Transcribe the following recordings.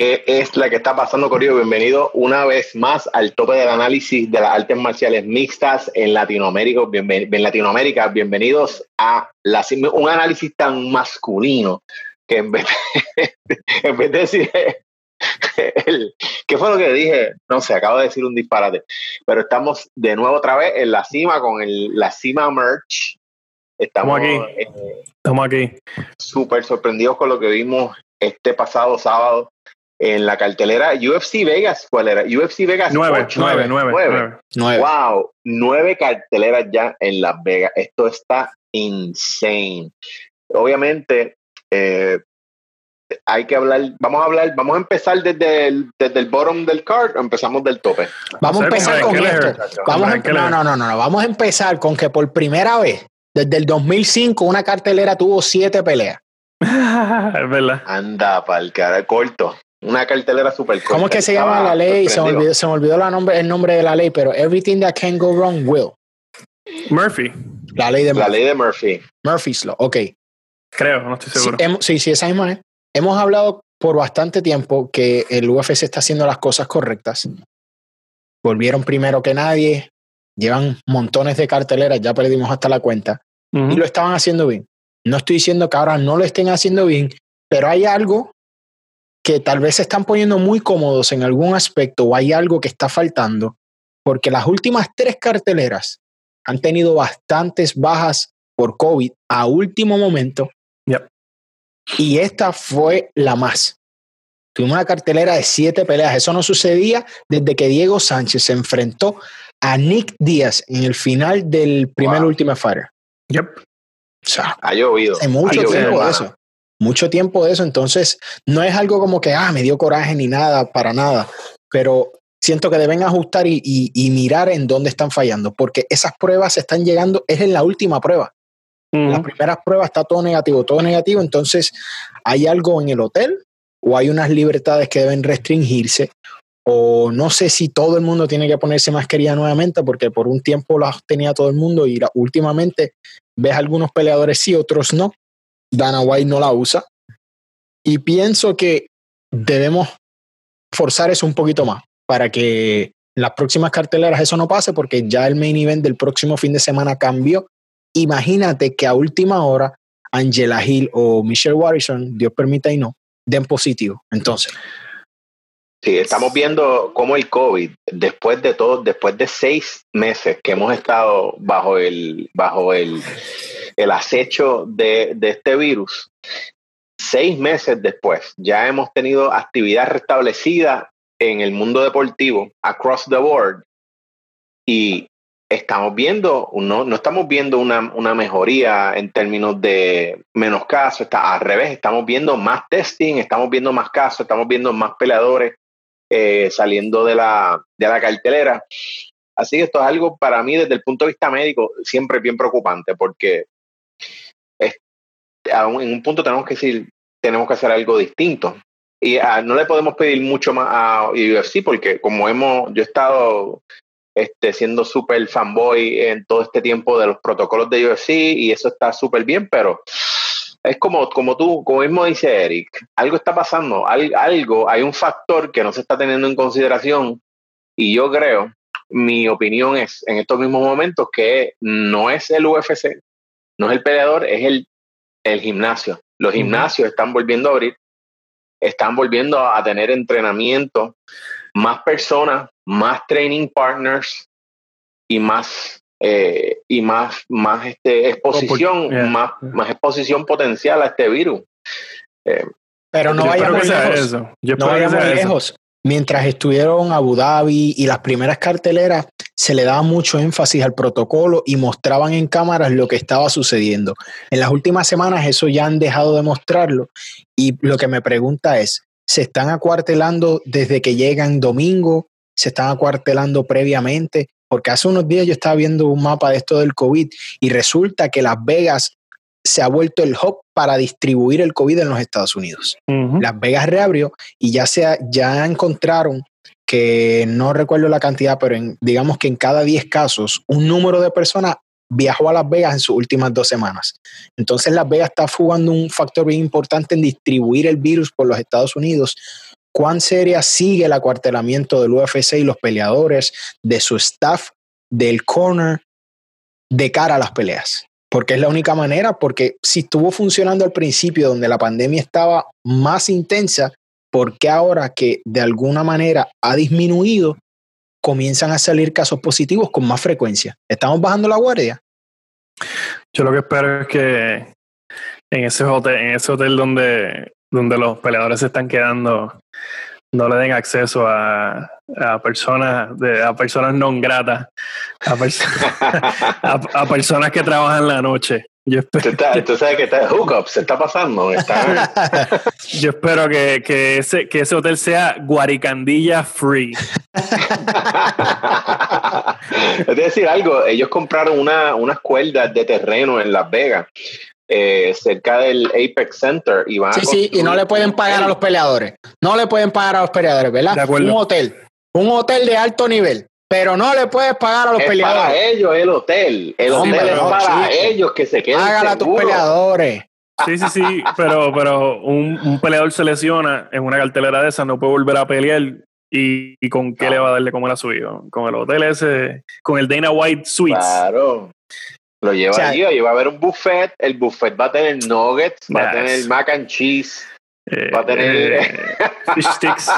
¿Qué es la que está pasando, Corio? Bienvenido una vez más al tope del análisis de las artes marciales mixtas en Latinoamérica. en Latinoamérica, bienvenidos a un análisis tan masculino que en vez de, en vez de decir ¿Qué fue lo que dije? No sé, acabo de decir un disparate. Pero estamos de nuevo otra vez en la cima con el, la cima merch. Estamos aquí. Eh, estamos aquí. Súper sorprendidos con lo que vimos este pasado sábado en la cartelera UFC Vegas. ¿Cuál era? UFC Vegas. Nueve, nueve, nueve, nueve, Wow, nueve carteleras ya en Las Vegas. Esto está insane. Obviamente, eh, hay que hablar, vamos a hablar, vamos a empezar desde el, desde el bottom del card o empezamos del tope. Vamos a empezar con esto. Vamos a, no, no, no, no, vamos a empezar con que por primera vez, desde el 2005, una cartelera tuvo siete peleas. es verdad. Anda, para el cara corto. Una cartelera súper corta. ¿Cómo es que se llama la ley? Se me olvidó, se me olvidó la nombre, el nombre de la ley, pero everything that can go wrong will. Murphy. La ley de Murphy. La ley de Murphy. Murphy's Law, ok. Creo, no estoy seguro. Sí, sí, esa misma es. Hemos hablado por bastante tiempo que el UFC está haciendo las cosas correctas. Volvieron primero que nadie, llevan montones de carteleras, ya perdimos hasta la cuenta, y lo estaban haciendo bien. No estoy diciendo que ahora no lo estén haciendo bien, pero hay algo que tal vez se están poniendo muy cómodos en algún aspecto o hay algo que está faltando, porque las últimas tres carteleras han tenido bastantes bajas por COVID a último momento y esta fue la más. Tuvimos una cartelera de siete peleas. Eso no sucedía desde que Diego Sánchez se enfrentó a Nick Díaz en el final del primer Ultimate Fighter. Yep. O sea, ha llovido. Hace mucho tiempo de eso. Mucho tiempo de eso. Entonces, no es algo como que, ah, me dio coraje ni nada, para nada. Pero siento que deben ajustar y, y mirar en dónde están fallando, porque esas pruebas están llegando, es en la última prueba. Las primeras pruebas está todo negativo, todo negativo. Entonces, ¿hay algo en el hotel o hay unas libertades que deben restringirse? O no sé si todo el mundo tiene que ponerse mascarilla nuevamente, porque por un tiempo las tenía todo el mundo y últimamente ves algunos peleadores sí, otros no. Dana White no la usa. Y pienso que debemos forzar eso un poquito más para que en las próximas carteleras eso no pase, porque ya el main event del próximo fin de semana cambió Imagínate que a última hora Angela Hill o Michelle Warrison, Dios permita y no, den positivo. Entonces. Sí, estamos viendo cómo el COVID, después de todo, después de seis meses que hemos estado bajo el, bajo el, el acecho de, este virus, seis meses después ya hemos tenido actividad restablecida en el mundo deportivo, across the board, y estamos viendo, no, no estamos viendo una, una, mejoría en términos de menos casos, está al revés, estamos viendo más testing, estamos viendo más casos, estamos viendo más peleadores eh, saliendo de la, de la cartelera. Así que esto es algo para mí desde el punto de vista médico siempre bien preocupante porque en un punto tenemos que decir, tenemos que hacer algo distinto. Y ah, no le podemos pedir mucho más a UFC porque como hemos, yo he estado este, siendo súper fanboy en todo este tiempo de los protocolos de UFC y eso está súper bien, pero es como, como tú, como mismo dice Eric, algo está pasando, algo, hay un factor que no se está teniendo en consideración y yo creo, mi opinión es en estos mismos momentos que no es el UFC, no es el peleador, es el, el gimnasio. Los gimnasios están volviendo a abrir, están volviendo a tener entrenamiento, más personas más training partners y más eh, y más más este exposición más, más exposición potencial a este virus. Eh, pero no vayamos lejos. no vayamos lejos mientras estuvieron Abu Dhabi y las primeras carteleras se le daba mucho énfasis al protocolo y mostraban en cámaras lo que estaba sucediendo. En las últimas semanas eso ya han dejado de mostrarlo y lo que me pregunta es, ¿se están acuartelando desde que llegan domingo? se están acuartelando previamente, porque hace unos días yo estaba viendo un mapa de esto del COVID y resulta que Las Vegas se ha vuelto el hub para distribuir el COVID en los Estados Unidos. Las Vegas reabrió y ya, se, ya encontraron que no recuerdo la cantidad, pero digamos que en cada 10 casos, un número de personas viajó a Las Vegas en sus últimas dos semanas. Entonces Las Vegas está jugando un factor bien importante en distribuir el virus por los Estados Unidos cuán seria sigue el acuartelamiento del UFC y los peleadores, de su staff, del corner, de cara a las peleas. Porque es la única manera, porque si estuvo funcionando al principio donde la pandemia estaba más intensa, ¿por qué ahora que de alguna manera ha disminuido, comienzan a salir casos positivos con más frecuencia? ¿Estamos bajando la guardia? Yo lo que espero es que en ese hotel, en ese hotel donde, donde los peleadores se están quedando, no le den acceso a, a personas de, a personas non gratas, a, a, personas que trabajan la noche. Yo espero, ¿Tú, sabes que está hookup, se está pasando. yo espero que, que, ese, que ese hotel sea Guaricandilla free. es decir, algo, ellos compraron una, unas cuerdas de terreno en Las Vegas eh, cerca del Apex Center y van sí, sí, y no le pueden pagar a los peleadores. No le pueden pagar a los peleadores, ¿verdad? Un hotel. Un hotel de alto nivel. Pero no le puedes pagar a los es peleadores. Para ellos el hotel. El hotel es para ellos que se queden. Págale a tus peleadores. Sí, sí, sí, pero, pero un, un, peleador se lesiona en una cartelera de esas, no puede volver a pelear. ¿Y, y con qué le va a darle comer a su hijo? Con el hotel ese, con el Dana White Suites. Claro. Lo lleva o allí, va a haber un buffet, el buffet va a tener nuggets, va a tener mac and cheese, eh, va a tener eh, fish sticks.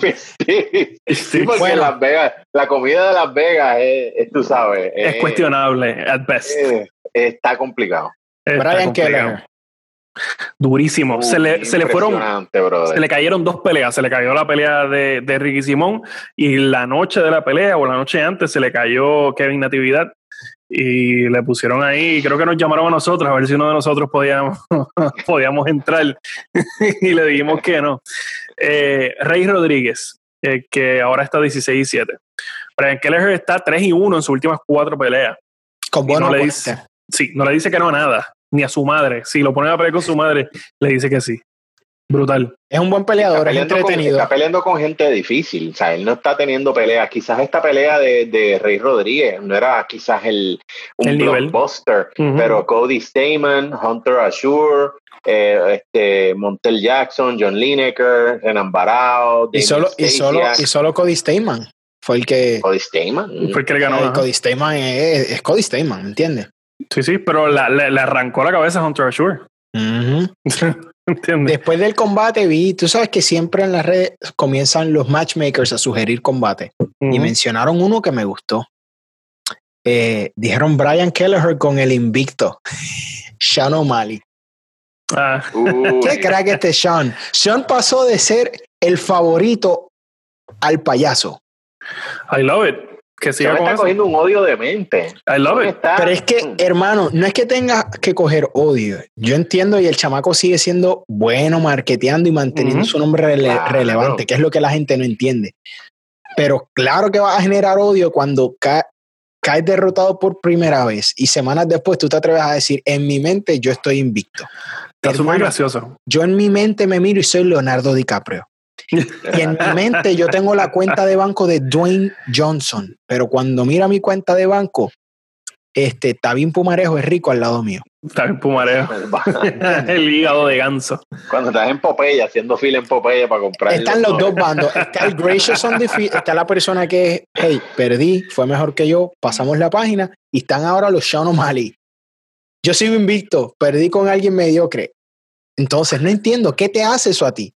fish sticks. porque Las Vegas, la comida de Las Vegas es, tú sabes. Es, cuestionable, at best. está complicado. Brian Keller. Durísimo. se, le, se le fueron. Se le cayeron dos peleas. Se le cayó la pelea de, de Ricky Simón y la noche de la pelea o la noche antes se le cayó Kevin Natividad y le pusieron ahí, creo que nos llamaron a nosotros a ver si uno de nosotros podíamos, podíamos entrar y le dijimos que no. Eh, Rey Rodríguez, eh, que ahora está 16 y 7. Brian Kelleher está 3 y 1 en sus últimas cuatro peleas. Con bueno no le dice, Sí, no le dice que no a nada, ni a su madre. Si lo ponen a pelear con su madre, le dice que sí. Brutal. Es un buen peleador, es entretenido. está peleando con gente difícil, o sea, él no está teniendo peleas. Quizás esta pelea de, de Rey Rodríguez no era quizás el, un el blockbuster, pero Cody Stamen, Hunter Ashur, eh, este, Montel Jackson, John Lineker, Renan Barao, y solo, y, solo, y solo Cody Stamen fue el que. Cody Stamen. Fue el que le ganó. Cody Stamen es, Cody Stamen, ¿entiendes? Sí, sí, pero le arrancó la cabeza a Hunter Ashur. Después del combate vi, tú sabes que siempre en las redes comienzan los matchmakers a sugerir combate y mencionaron uno que me gustó. Eh, dijeron Brian Kelleher con el invicto, Sean O'Malley. Ah. ¿Qué crack este Sean? Sean pasó de ser el favorito al payaso. I love it que siga está cogiendo un odio de mente. I love it. Pero es que, hermano, no es que tenga que coger odio. Yo entiendo y el chamaco sigue siendo bueno, marketeando y manteniendo su nombre relevante, que es lo que la gente no entiende. Pero claro que va a generar odio cuando caes derrotado por primera vez y semanas después tú te atreves a decir, en mi mente yo estoy invicto. Es muy gracioso. Yo en mi mente me miro y soy Leonardo DiCaprio. Y en mi mente yo tengo la cuenta de banco de Dwayne Johnson, pero cuando mira mi cuenta de banco, este Tabín Pumarejo es rico al lado mío. Tabín Pumarejo. el hígado de ganso. Cuando estás en Popeye, haciendo fila en Popeye para comprar. Están los dos bandos. Está el Gracious on está la persona que es, hey, perdí, fue mejor que yo, pasamos la página, y están ahora los Sean O'Malley. Yo sigo invicto, perdí con alguien mediocre. Entonces, no entiendo, ¿qué te hace eso a ti?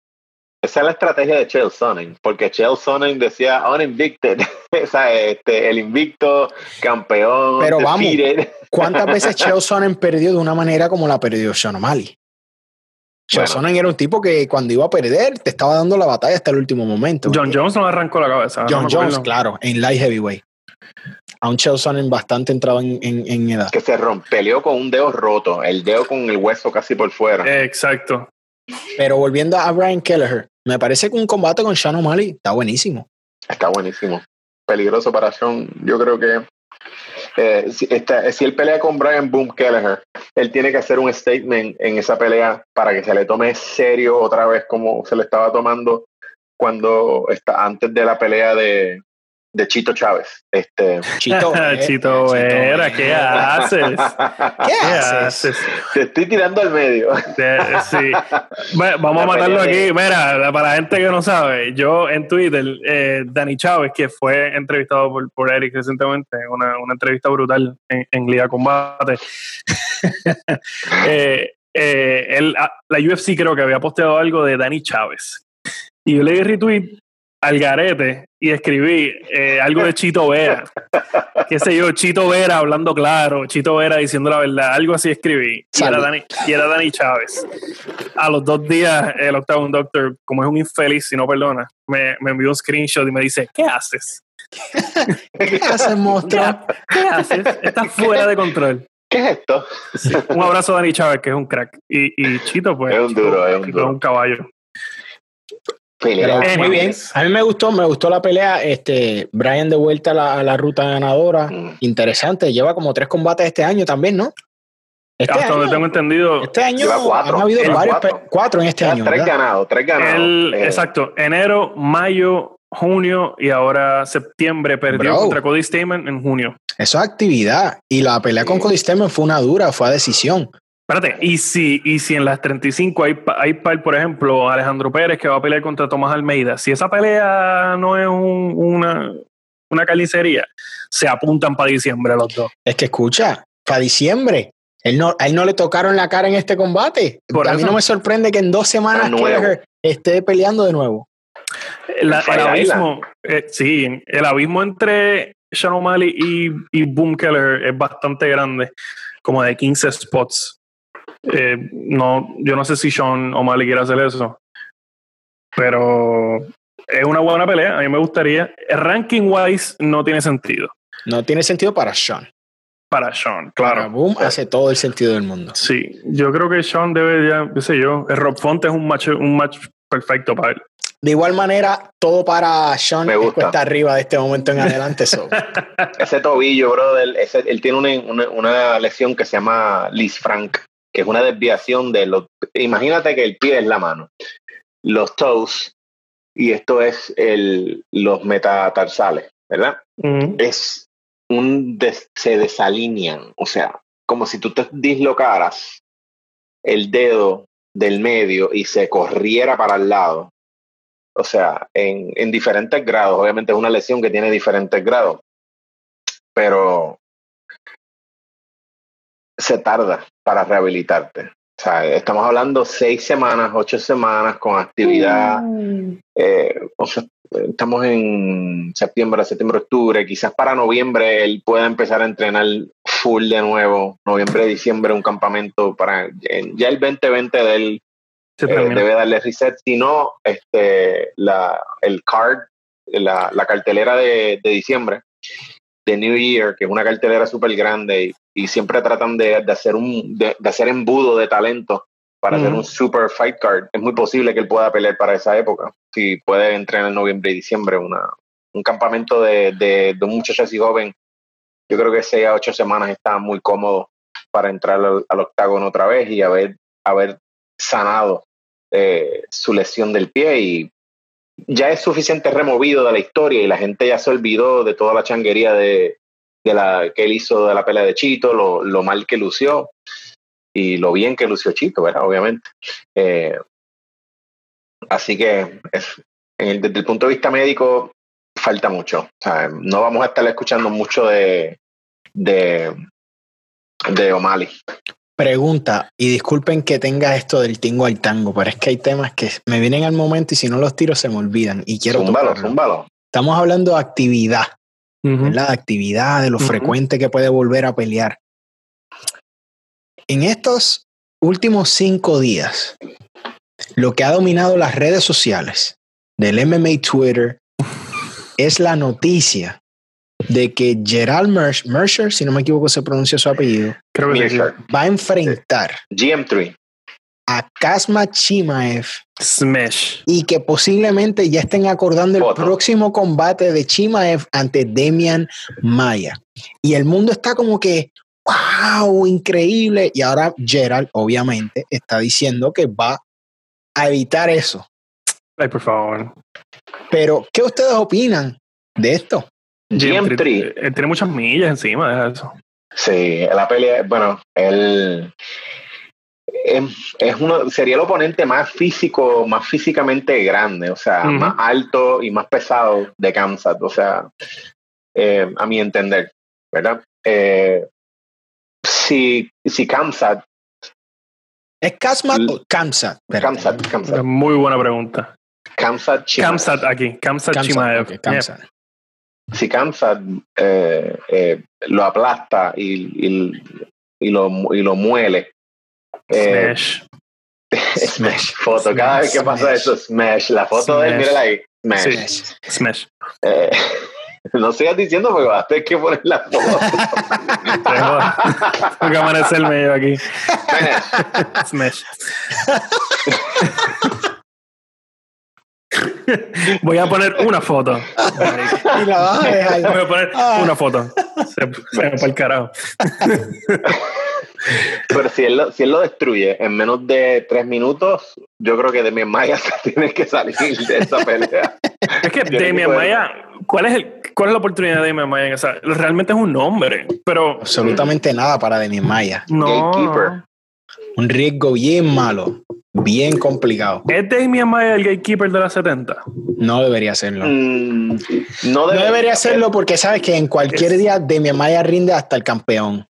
Esa es la estrategia de Chael Sonnen, porque Chael Sonnen decía uninvicted, este, el invicto, campeón. Pero vamos, ¿cuántas veces Chael Sonnen perdió de una manera como la perdió Sean O'Malley? Chael Sonnen era un tipo que cuando iba a perder te estaba dando la batalla hasta el último momento. John Jones no arrancó la cabeza. John Jones, claro, en light heavyweight. A un Chael Sonnen bastante entrado en, en, edad. Que se rompelió con un dedo roto, el dedo con el hueso casi por fuera. Exacto. Pero volviendo a Brian Kelleher, me parece que un combate con Sean O'Malley está buenísimo. Está buenísimo. Peligroso para Sean. Yo creo que eh, si, si, él pelea con Brian Boom Kelleher, él tiene que hacer un statement en esa pelea para que se le tome serio otra vez como se le estaba tomando cuando está antes de la pelea de, de Chito Chávez. Este, Chito, Chito Vera, ¿qué haces? ¿Qué, haces? Te estoy tirando al medio. sí. Vamos a matarlo aquí. Mira, para la gente que no sabe, yo en Twitter, eh, Dani Chávez, que fue entrevistado por, por Eric recientemente, una, una entrevista brutal en, en Liga Combate. eh, eh, él, ah, la UFC creo que había posteado algo de Dani Chávez. Y yo le di retweet al garete y escribí eh, algo de Chito Vera. Qué sé yo, Chito Vera hablando claro, Chito Vera diciendo la verdad, algo así escribí. Y era, Dani, y era, Dani, Chávez. A los dos días, el Octagon Doctor, como es un infeliz, si no perdona, me, me envió un screenshot y me dice: ¿Qué haces? ¿Qué haces, monstruo? ¿Qué haces? Estás fuera de control. ¿Qué es esto? Un abrazo a Dani Chávez, que es un crack. Y, y Chito, pues. Es un duro, es un duro. Es un caballo. Muy bien. A mí me gustó, me gustó la pelea. Este, Brian de vuelta a la, ruta ganadora. Mm. Interesante. Lleva como tres combates este año también, ¿no? Este Hasta donde tengo entendido. Este año cuatro. ha habido varios. Cuatro. en este año. Tres ganados, tres ganados. Eh. Exacto. Enero, mayo, junio y ahora septiembre perdió contra Cody Stamen en junio. Eso es actividad. Y la pelea con Cody Stamen fue una dura, fue a decisión. Espérate, y si, y si en las 35 hay, hay por ejemplo, Alejandro Pérez que va a pelear contra Tomás Almeida, si esa pelea no es una, una carnicería, se apuntan para diciembre los dos. Es que escucha, para diciembre. Él no, a él no le tocaron la cara en este combate. a mí no me sorprende que en dos semanas esté peleando de nuevo. el abismo, eh, sí, el abismo entre Sean O'Malley y, y Boom Keller es bastante grande, como de 15 spots. Eh, no, yo no sé si Sean O'Malley quiere hacer eso, pero es una buena pelea. A mí me gustaría. El ranking wise no tiene sentido. No tiene sentido para Sean. Para Sean, claro. Para Boom hace todo el sentido del mundo. Sí, yo creo que Sean debe ya, qué sé yo, el Rob Font es un match, un match perfecto para él. De igual manera, todo para Sean está arriba de este momento en adelante. ese tobillo, brother, él tiene una, una, lesión que se llama Liz Frank, que es una desviación de los... Imagínate que el pie es la mano, los toes, y esto es el, los metatarsales, ¿verdad? Es un... se desalinean, o sea, como si tú te dislocaras el dedo del medio y se corriera para el lado o sea, en, en diferentes grados. Obviamente es una lesión que tiene diferentes grados, pero se tarda para rehabilitarte. O sea, estamos hablando seis semanas, ocho semanas con actividad. Mm. Eh, o sea, estamos en septiembre, septiembre, octubre. Quizás para noviembre él pueda empezar a entrenar full de nuevo. Noviembre, diciembre, un campamento para. Ya el 2020 de él eh, debe darle reset. Si no, este, la, el card, la, la cartelera de, de, diciembre, de New Year, que es una cartelera súper grande y, y, siempre tratan de, de hacer un de, hacer embudo de talento para hacer un super fight card. Es muy posible que él pueda pelear para esa época. Si puede entrenar en noviembre y diciembre, una, un campamento de, de, de un muchacho así joven, yo creo que seis a ocho semanas está muy cómodo para entrar al, al octágono otra vez y haber, haber sanado eh, su lesión del pie y ya es suficiente removido de la historia y la gente ya se olvidó de toda la changuería de, de la que él hizo de la pelea de Chito, lo, mal que lució y lo bien que lució Chito, ¿verdad? Obviamente. Eh, así que es, desde el punto de vista médico falta mucho. No vamos a estar escuchando mucho de, de, de O'Malley. Pregunta, y disculpen que tenga esto del tingo al tango, pero es que hay temas que me vienen al momento y si no los tiro se me olvidan y quiero zúmbalo, Estamos hablando de actividad, ¿verdad? actividad, de lo frecuente que puede volver a pelear. En estos últimos cinco días, lo que ha dominado las redes sociales del MMA Twitter es la noticia de que Gerald Mercer, si no me equivoco se pronuncia su apellido, va a enfrentar GM3 a Kazma Chimaev Smash y que posiblemente ya estén acordando el próximo combate de Chimaev ante Demian Maya. Y el mundo está como que, wow, increíble. Y ahora Gerald, obviamente, está diciendo que va a evitar eso. Ay, por favor. Pero, ¿qué ustedes opinan de esto? GM3. Él tiene muchas millas encima de eso. Sí, la pelea, bueno, él es, uno, sería el oponente más físico, más físicamente grande, o sea, más alto y más pesado de Kansas, o sea, eh, a mi entender, ¿verdad? Eh, si, si Kansas ¿Es Kasmat o Kamsat? Kamsat, Kamsat. Muy buena pregunta. Kamsat Chimaev. Kamsat aquí, Kamsat, Chimaev. Si Kamsat eh, eh, lo aplasta y, y, y, lo, y lo muele. Eh, smash. smash. Foto. Cada vez que pasa eso, smash. La foto de él, mírala ahí. Smash. smash. Eh, no sigas diciendo porque vas a tener que poner la foto. Tengo que amanecer medio aquí. Smash. Voy a poner una foto. Y la vas a dejar. Voy a poner ah. una foto. Se, se va para el carajo. Pero si él, lo, si él lo destruye en menos de tres minutos, yo creo que Demian Maya tiene que salir de esa pelea. Es que Demian Maya, ¿cuál es, el, ¿cuál es la oportunidad de Demian Maya? O sea, realmente es un nombre, pero... Absolutamente nada para Demian Maya. No. Gatekeeper. Un riesgo bien malo, bien complicado. ¿Es Damian Maya el gatekeeper de la 70? No debería serlo. Mm, no, debería serlo porque sabes que en cualquier día Demian Maya rinde hasta el campeón.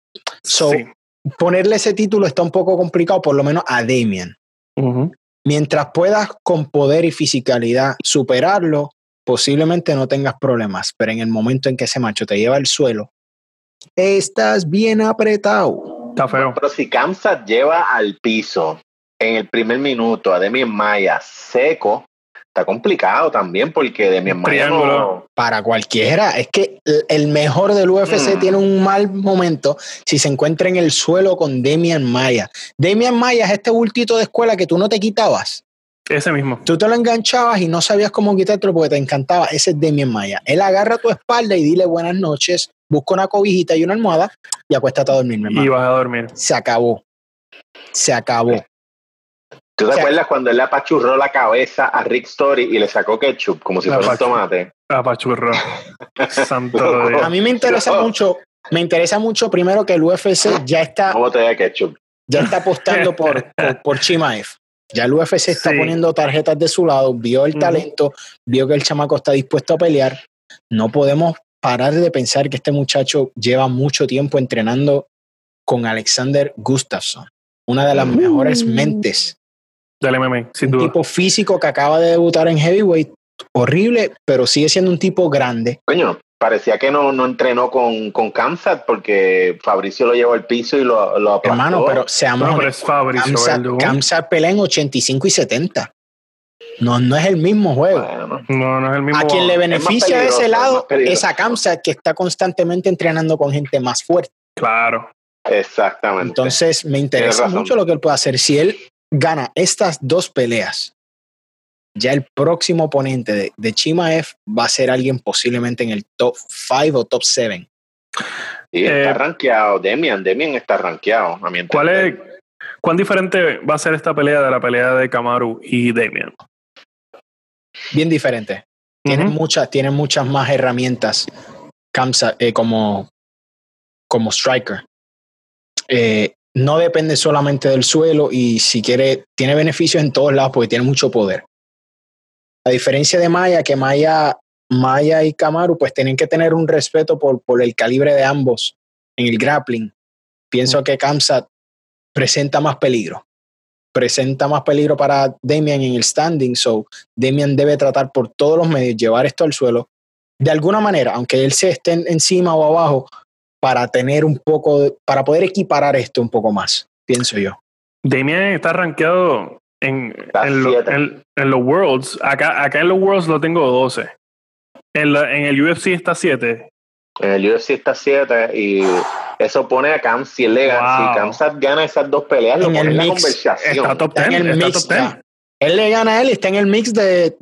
So, sí ponerle ese título está un poco complicado, por lo menos a Damian. Mientras puedas con poder y fisicalidad superarlo, posiblemente no tengas problemas, pero en el momento en que ese macho te lleva al suelo, estás bien apretado. Está feo. Pero si Kamsat lleva al piso en el primer minuto a Demian Maya seco, está complicado también porque de mi hermano para cualquiera es que el mejor del UFC mm. tiene un mal momento si se encuentra en el suelo con Demian Maya. Demian Maya es este bultito de escuela que tú no te quitabas. Ese mismo. Tú te lo enganchabas y no sabías cómo quitártelo porque te encantaba ese es Demian Maya. Él agarra tu espalda y dile buenas noches busca una cobijita y una almohada y acuéstate a dormir y vas a dormir. Se acabó. Se acabó ¿Tú te acuerdas cuando él le apachurró la cabeza a Rick Story y le sacó ketchup como si fuera un tomate? Apachurró. Santo A mí me interesa mucho, me interesa mucho primero que el UFC ya está. ¿Cómo te da ketchup? Ya está apostando por, por, Chimaev. Ya el UFC está poniendo tarjetas de su lado, vio el talento, vio que el chamaco está dispuesto a pelear. No podemos parar de pensar que este muchacho lleva mucho tiempo entrenando con Alexander Gustafsson, una de las mejores mentes del MMA, sin un tipo físico que acaba de debutar en heavyweight, horrible, pero sigue siendo un tipo grande. Coño, parecía que no, no entrenó con, con Kamsat porque Fabricio lo llevó al piso y lo, lo aplastó. Hermano, pero seamos no, pero es Fabricio, Kamsat, Kamsat pelea en 85 y 70. No, no es el mismo juego. no, no es el mismo. A quien le beneficia de ese lado es a Kamsat que está constantemente entrenando con gente más fuerte. Claro. Exactamente. Entonces me interesa mucho lo que él puede hacer. Si él gana estas dos peleas, ya el próximo oponente de, de Chimaev va a ser alguien posiblemente en el top 5 o top 7. Sí, está eh, rankeado. Demian, Demian está rankeado. ¿Cuál es, ¿Cuán diferente va a ser esta pelea de la pelea de Kamaru y Demian? Bien diferente. Tienen, muchas, tienen muchas más herramientas Kamsa, eh, como, como striker. Eh, no depende solamente del suelo y si quiere, tiene beneficios en todos lados porque tiene mucho poder. A diferencia de Maya, que Maya, Maya y Kamaru pues tienen que tener un respeto por, por el calibre de ambos en el grappling. Pienso que Kamsat presenta más peligro. Presenta más peligro para Damian en el standing, so Damian debe tratar por todos los medios llevar esto al suelo. De alguna manera, aunque él se esté encima o abajo, para tener un poco, para poder equiparar esto un poco más, pienso yo. Damian está rankeado en, en, los Worlds. Acá, acá en los Worlds lo tengo 12. En, en el UFC está 7. En el UFC está 7 y eso pone a Cam si él le gana, si gana esas dos peleas, lo pone en la conversación. Está top 10, en el está top 10 él le gana a él y está en el mix de,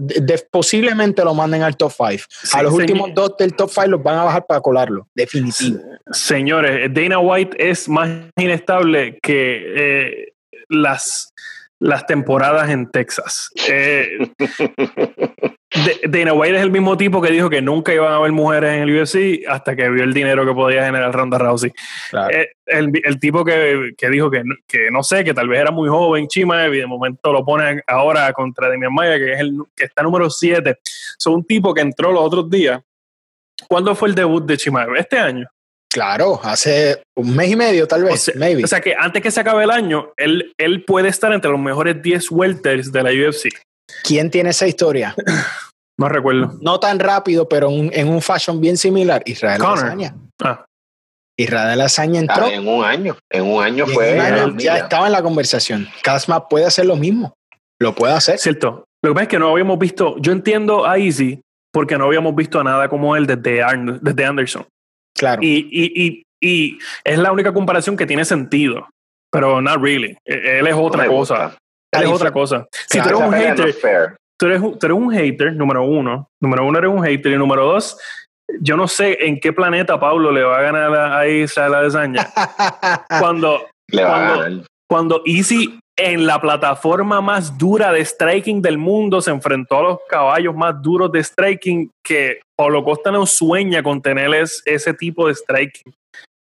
posiblemente lo manden al top 5. a los últimos dos del top 5 los van a bajar para colarlo, definitivo. Señores, Dana White es más inestable que eh, las, las temporadas en Texas. Eh, Dana White es el mismo tipo que dijo que nunca iban a haber mujeres en el UFC hasta que vio el dinero que podía generar Ronda Rousey. Eh, el, tipo que, dijo que, que, no sé, que tal vez era muy joven, Chimaev, y de momento lo pone ahora contra Demian Maya, que es el que está número 7. Son un tipo que entró los otros días. ¿Cuándo fue el debut de Chimaev? ¿Este año? Claro, hace un mes y medio tal vez, o sea, O sea que antes que se acabe el año, él, él puede estar entre los mejores 10 welters de la UFC. ¿Quién tiene esa historia? no recuerdo. No tan rápido, pero en un fashion bien similar. Israel Lasaña. Ah. Israel Lasaña entró. en un año. En un año fue. ya estaba en la conversación. Casma puede hacer lo mismo. Lo puede hacer. Cierto. Lo que pasa es que no habíamos visto. Yo entiendo a Easy porque no habíamos visto nada como él desde, desde Anderson. Claro. Y, y, y, y, es la única comparación que tiene sentido. Pero not really. E, él es otra cosa. Es otra cosa. Si tú eres un hater, tú eres, tú eres un hater, número uno. Número uno eres un hater. Y número dos, yo no sé en qué planeta Pablo le va a ganar a Israel Adesanya. cuando, le va cuando, a ganar. cuando Easy en la plataforma más dura de striking del mundo se enfrentó a los caballos más duros de striking que Pablo Costa no sueña con tener ese tipo de striking.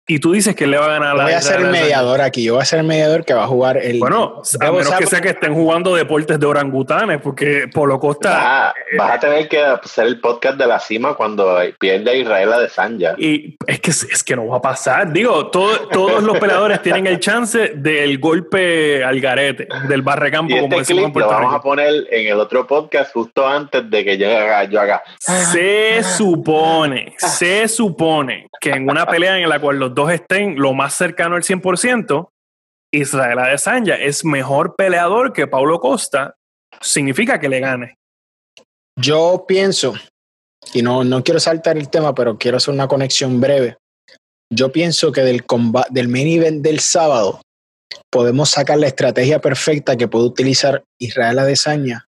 Y tú dices que le va a ganar la Voy a ser el mediador aquí. Yo voy a ser el mediador que va a jugar el. Bueno, a menos que sea que estén jugando deportes de orangutanes, porque Polo Costa. vas a tener que hacer el podcast de la cima cuando pierde Israel a de Sanja. Y es que, es que no va a pasar. Digo, todos los peleadores tienen el chance del golpe al garete, del barrecampo, y como este decimos en Puerto lo vamos a poner en el otro podcast justo antes de que yo haga. Yo haga. Se supone, se supone que en una pelea en la cual los dos estén lo más cercano al 100%, Israel Adesanya es mejor peleador que Paulo Costa, significa que le gane. Yo pienso, y no, no quiero saltar el tema, pero quiero hacer una conexión breve. Yo pienso que del, combate, del main event del sábado podemos sacar la estrategia perfecta que puede utilizar Israel Adesanya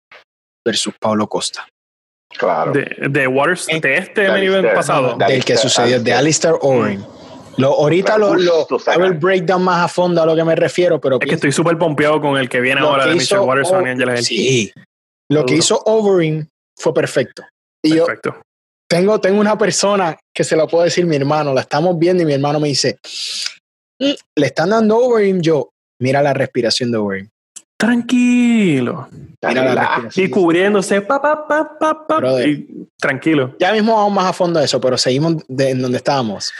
versus Paulo Costa. Claro. De, de Waters, de este main event pasado. Del que sucedió, de Alistair Owen. Lo, ahorita lo, lo hago el breakdown más a fondo a lo que me refiero, pero. Es que estoy súper pompeado con el que viene ahora de Michelle Watterson y Angela Sí. Lo que hizo Overing fue perfecto. Y perfecto. Yo tengo, tengo una persona que se lo puedo decir mi hermano, la estamos viendo y mi hermano me dice, mm, le están dando Overing, yo, mira la respiración de Overing. Tranquilo. Mira la respiración. Y cubriéndose, pa, pa, pa, pa, pa tranquilo. Ya mismo vamos más a fondo de eso, pero seguimos en donde estábamos.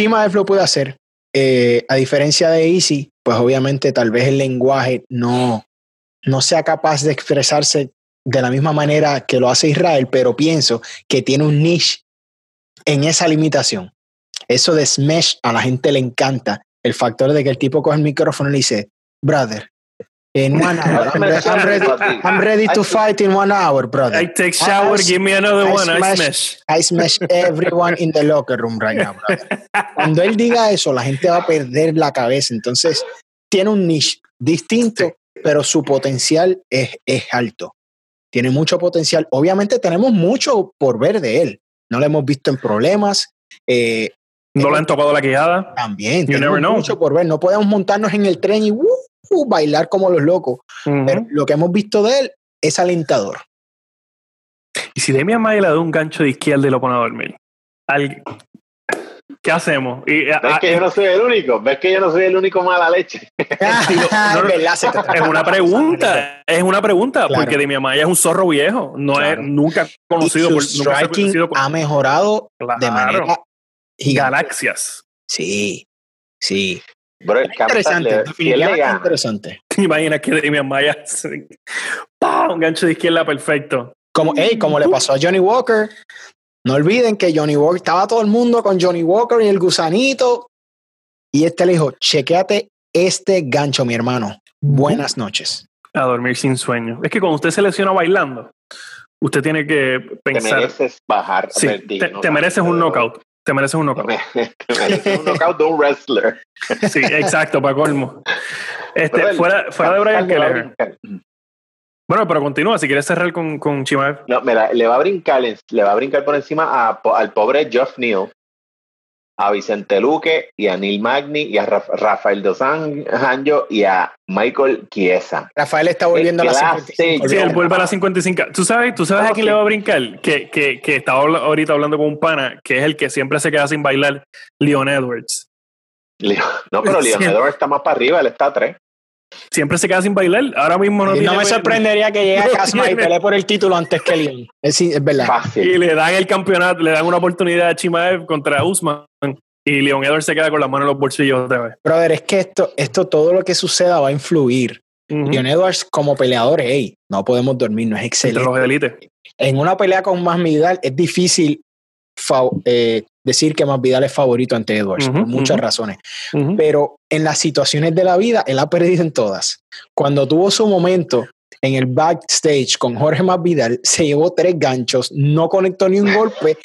Chimaev lo puede hacer. Eh, a diferencia de Easy, pues obviamente tal vez el lenguaje no, no sea capaz de expresarse de la misma manera que lo hace Israel, pero pienso que tiene un niche en esa limitación. Eso de Smash a la gente le encanta. El factor de que el tipo coge el micrófono y le dice, brother, in one hour. I'm, ready, I'm ready to fight in one hour, brother. I take shower, give me another one, I smash. I smash everyone in the locker room right now, brother. Cuando él diga eso, la gente va a perder la cabeza. Entonces, tiene un niche distinto, pero su potencial es, es alto. Tiene mucho potencial. Obviamente tenemos mucho por ver de él. No lo hemos visto en problemas. Eh, no le han tocado la quejada. También. tenemos mucho por ver. No podemos montarnos en el tren y uh, uh, bailar como los locos. Pero lo que hemos visto de él es alentador. Y si Demian Maia le da un gancho de izquierda y lo pone a dormir, ¿qué hacemos? Y, ¿Ves que yo no soy el único? ¿Ves que yo no soy el único mala leche? es una pregunta, es una pregunta, porque Demian Maya es un zorro viejo, no es nunca conocido por striking ha mejorado de manera galaxias. Sí, sí. Bro, interesante, definitivamente interesante. ¿Te imaginas que Damian Maya un gancho de izquierda perfecto? Como, hey, como le pasó a Johnny Walker. No olviden que Johnny Walker estaba todo el mundo con Johnny Walker y el gusanito. Y este le dijo: chequeate este gancho, mi hermano. Buenas noches. A dormir sin sueño. Es que cuando usted se lesiona bailando, usted tiene que pensar. Te mereces bajar. Sí, te, mereces un knockout. Te mereces un knockout. Te mereces un knockout de un wrestler. Sí, exacto, para colmo. Este, fuera, fuera de Brian Keller. Bueno, pero continúa, si quieres cerrar con, con Chimaev. No, mira, le va a brincar, le va a brincar por encima al pobre Jeff Neal a Vicente Luque y a Neil Magni y a Rafael Dos Anjos y a Michael Chiesa. Rafael está volviendo a la 55. Sí, él vuelve a la 55. ¿Tú sabes, tú sabes a quién le va a brincar? Que, que, que estaba ahorita hablando con un pana, que es el que siempre se queda sin bailar, Leon Edwards. No, pero Leon Edwards está más para arriba, él está a tres siempre se queda sin bailar. Ahora mismo no, no me sorprendería que llegue a casa y pelee por el título antes que Leon. Es, es verdad. Y le dan el campeonato, le dan una oportunidad a Chimaev contra Usman. Y Leon Edwards se queda con las manos en los bolsillos otra vez. Brother, es que esto, esto todo lo que suceda va a influir. Leon Edwards como peleador, hey, no podemos dormir, no es excelente. los élites. En una pelea con más Vidal es difícil eh, decir que más Vidal es favorito ante Edwards, por muchas razones. Pero en las situaciones de la vida, él ha perdido en todas. Cuando tuvo su momento en el backstage con Jorge Masvidal, se llevó tres ganchos, no conectó ni un golpe.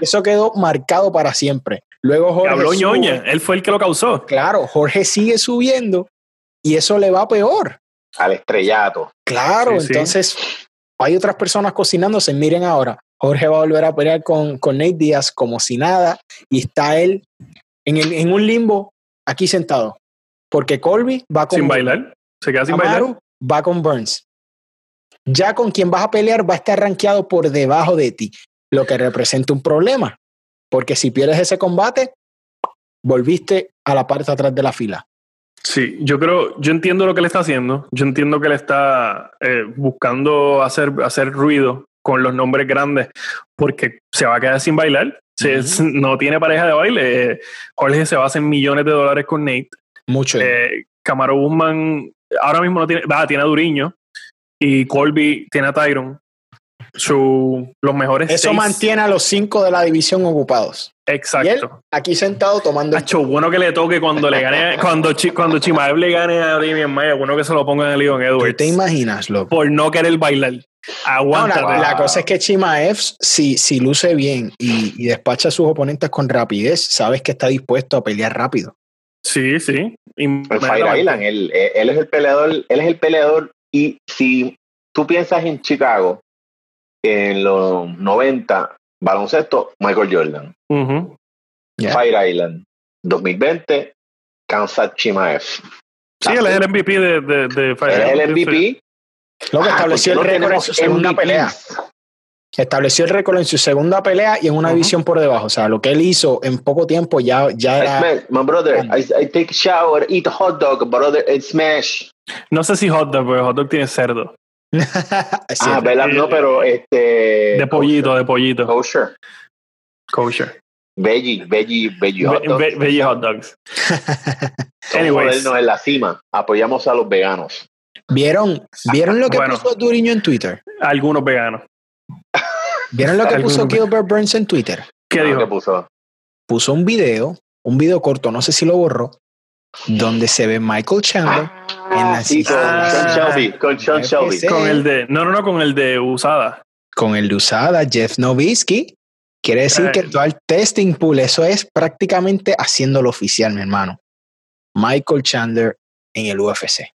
Eso quedó marcado para siempre. Luego Jorge. Habló ñoña, él fue el que lo causó. Claro, Jorge sigue subiendo y eso le va peor. Al estrellato. Claro, entonces hay otras personas cocinándose. Miren ahora, Jorge va a volver a pelear con, con Nate Díaz como si nada y está él en, el, en un limbo aquí sentado. Porque Colby va con. Sin bailar. Se queda sin bailar. Va con Burns. Ya con quien vas a pelear va a estar rankeado por debajo de ti, lo que representa un problema. Porque si pierdes ese combate, volviste a la parte atrás de la fila. Sí, yo creo, yo entiendo lo que le está haciendo. Yo entiendo que le está eh, buscando hacer, hacer ruido con los nombres grandes porque se va a quedar sin bailar. no tiene pareja de baile. Jorge se va a hacer millones de dólares con Nate. Mucho. Eh, Camaro Guzmán ahora mismo no tiene, va, tiene a Duriño y Colby tiene a Tyron. Su, los mejores. Eso mantiene a los cinco de la división ocupados. Exacto. aquí sentado tomando. Bueno que le toque cuando le gane, cuando, cuando Chimaev le gane a Damian Maya, bueno que se lo ponga en el Leon Edwards. ¿Te imaginas, loco? Por no querer bailar. Aguanta. la, cosa es que Chimaev, si, si luce bien y, despacha a sus oponentes con rapidez, sabes que está dispuesto a pelear rápido. Sí, sí. Fire Island, él, él, es el peleador, él es el peleador. Y si tú piensas en Chicago, en los 90, baloncesto, Michael Jordan. Fire Island, 2020, Kansas Chimaev. Sí, él es el MVP de, de, Fire Island. el MVP lo que ah, estableció el récord en su segunda pelea. Estableció el récord en su segunda pelea y en una división por debajo. O sea, lo que él hizo en poco tiempo ya, ya era. my brother, I, I, take a shower, eat a hot dog, brother, and smash. No sé si hot dog, porque hot dog tiene cerdo. ah, ¿verdad? No, pero este. De pollito, de pollito. Kosher. Kosher. Veggie, veggie, veggie hot dogs. veggie hot dogs. Anyways. no en la cima. Apoyamos a los veganos. ¿Vieron, ¿vieron lo que puso Duriño en Twitter? Algunos veganos. ¿Vieron lo que puso Gilbert Burns en Twitter? ¿Qué dijo? ¿Qué puso? Puso un video, un video corto, no sé si lo borró, donde se ve Michael Chandler en la sí, con Sean Shelby, con Sean Shelby. Con el de, no, no, no, con el de Usada. Con el de Usada, Jeff Novisky. Quiere decir que todo el testing pool, eso es prácticamente haciéndolo oficial, mi hermano. Michael Chandler en el UFC.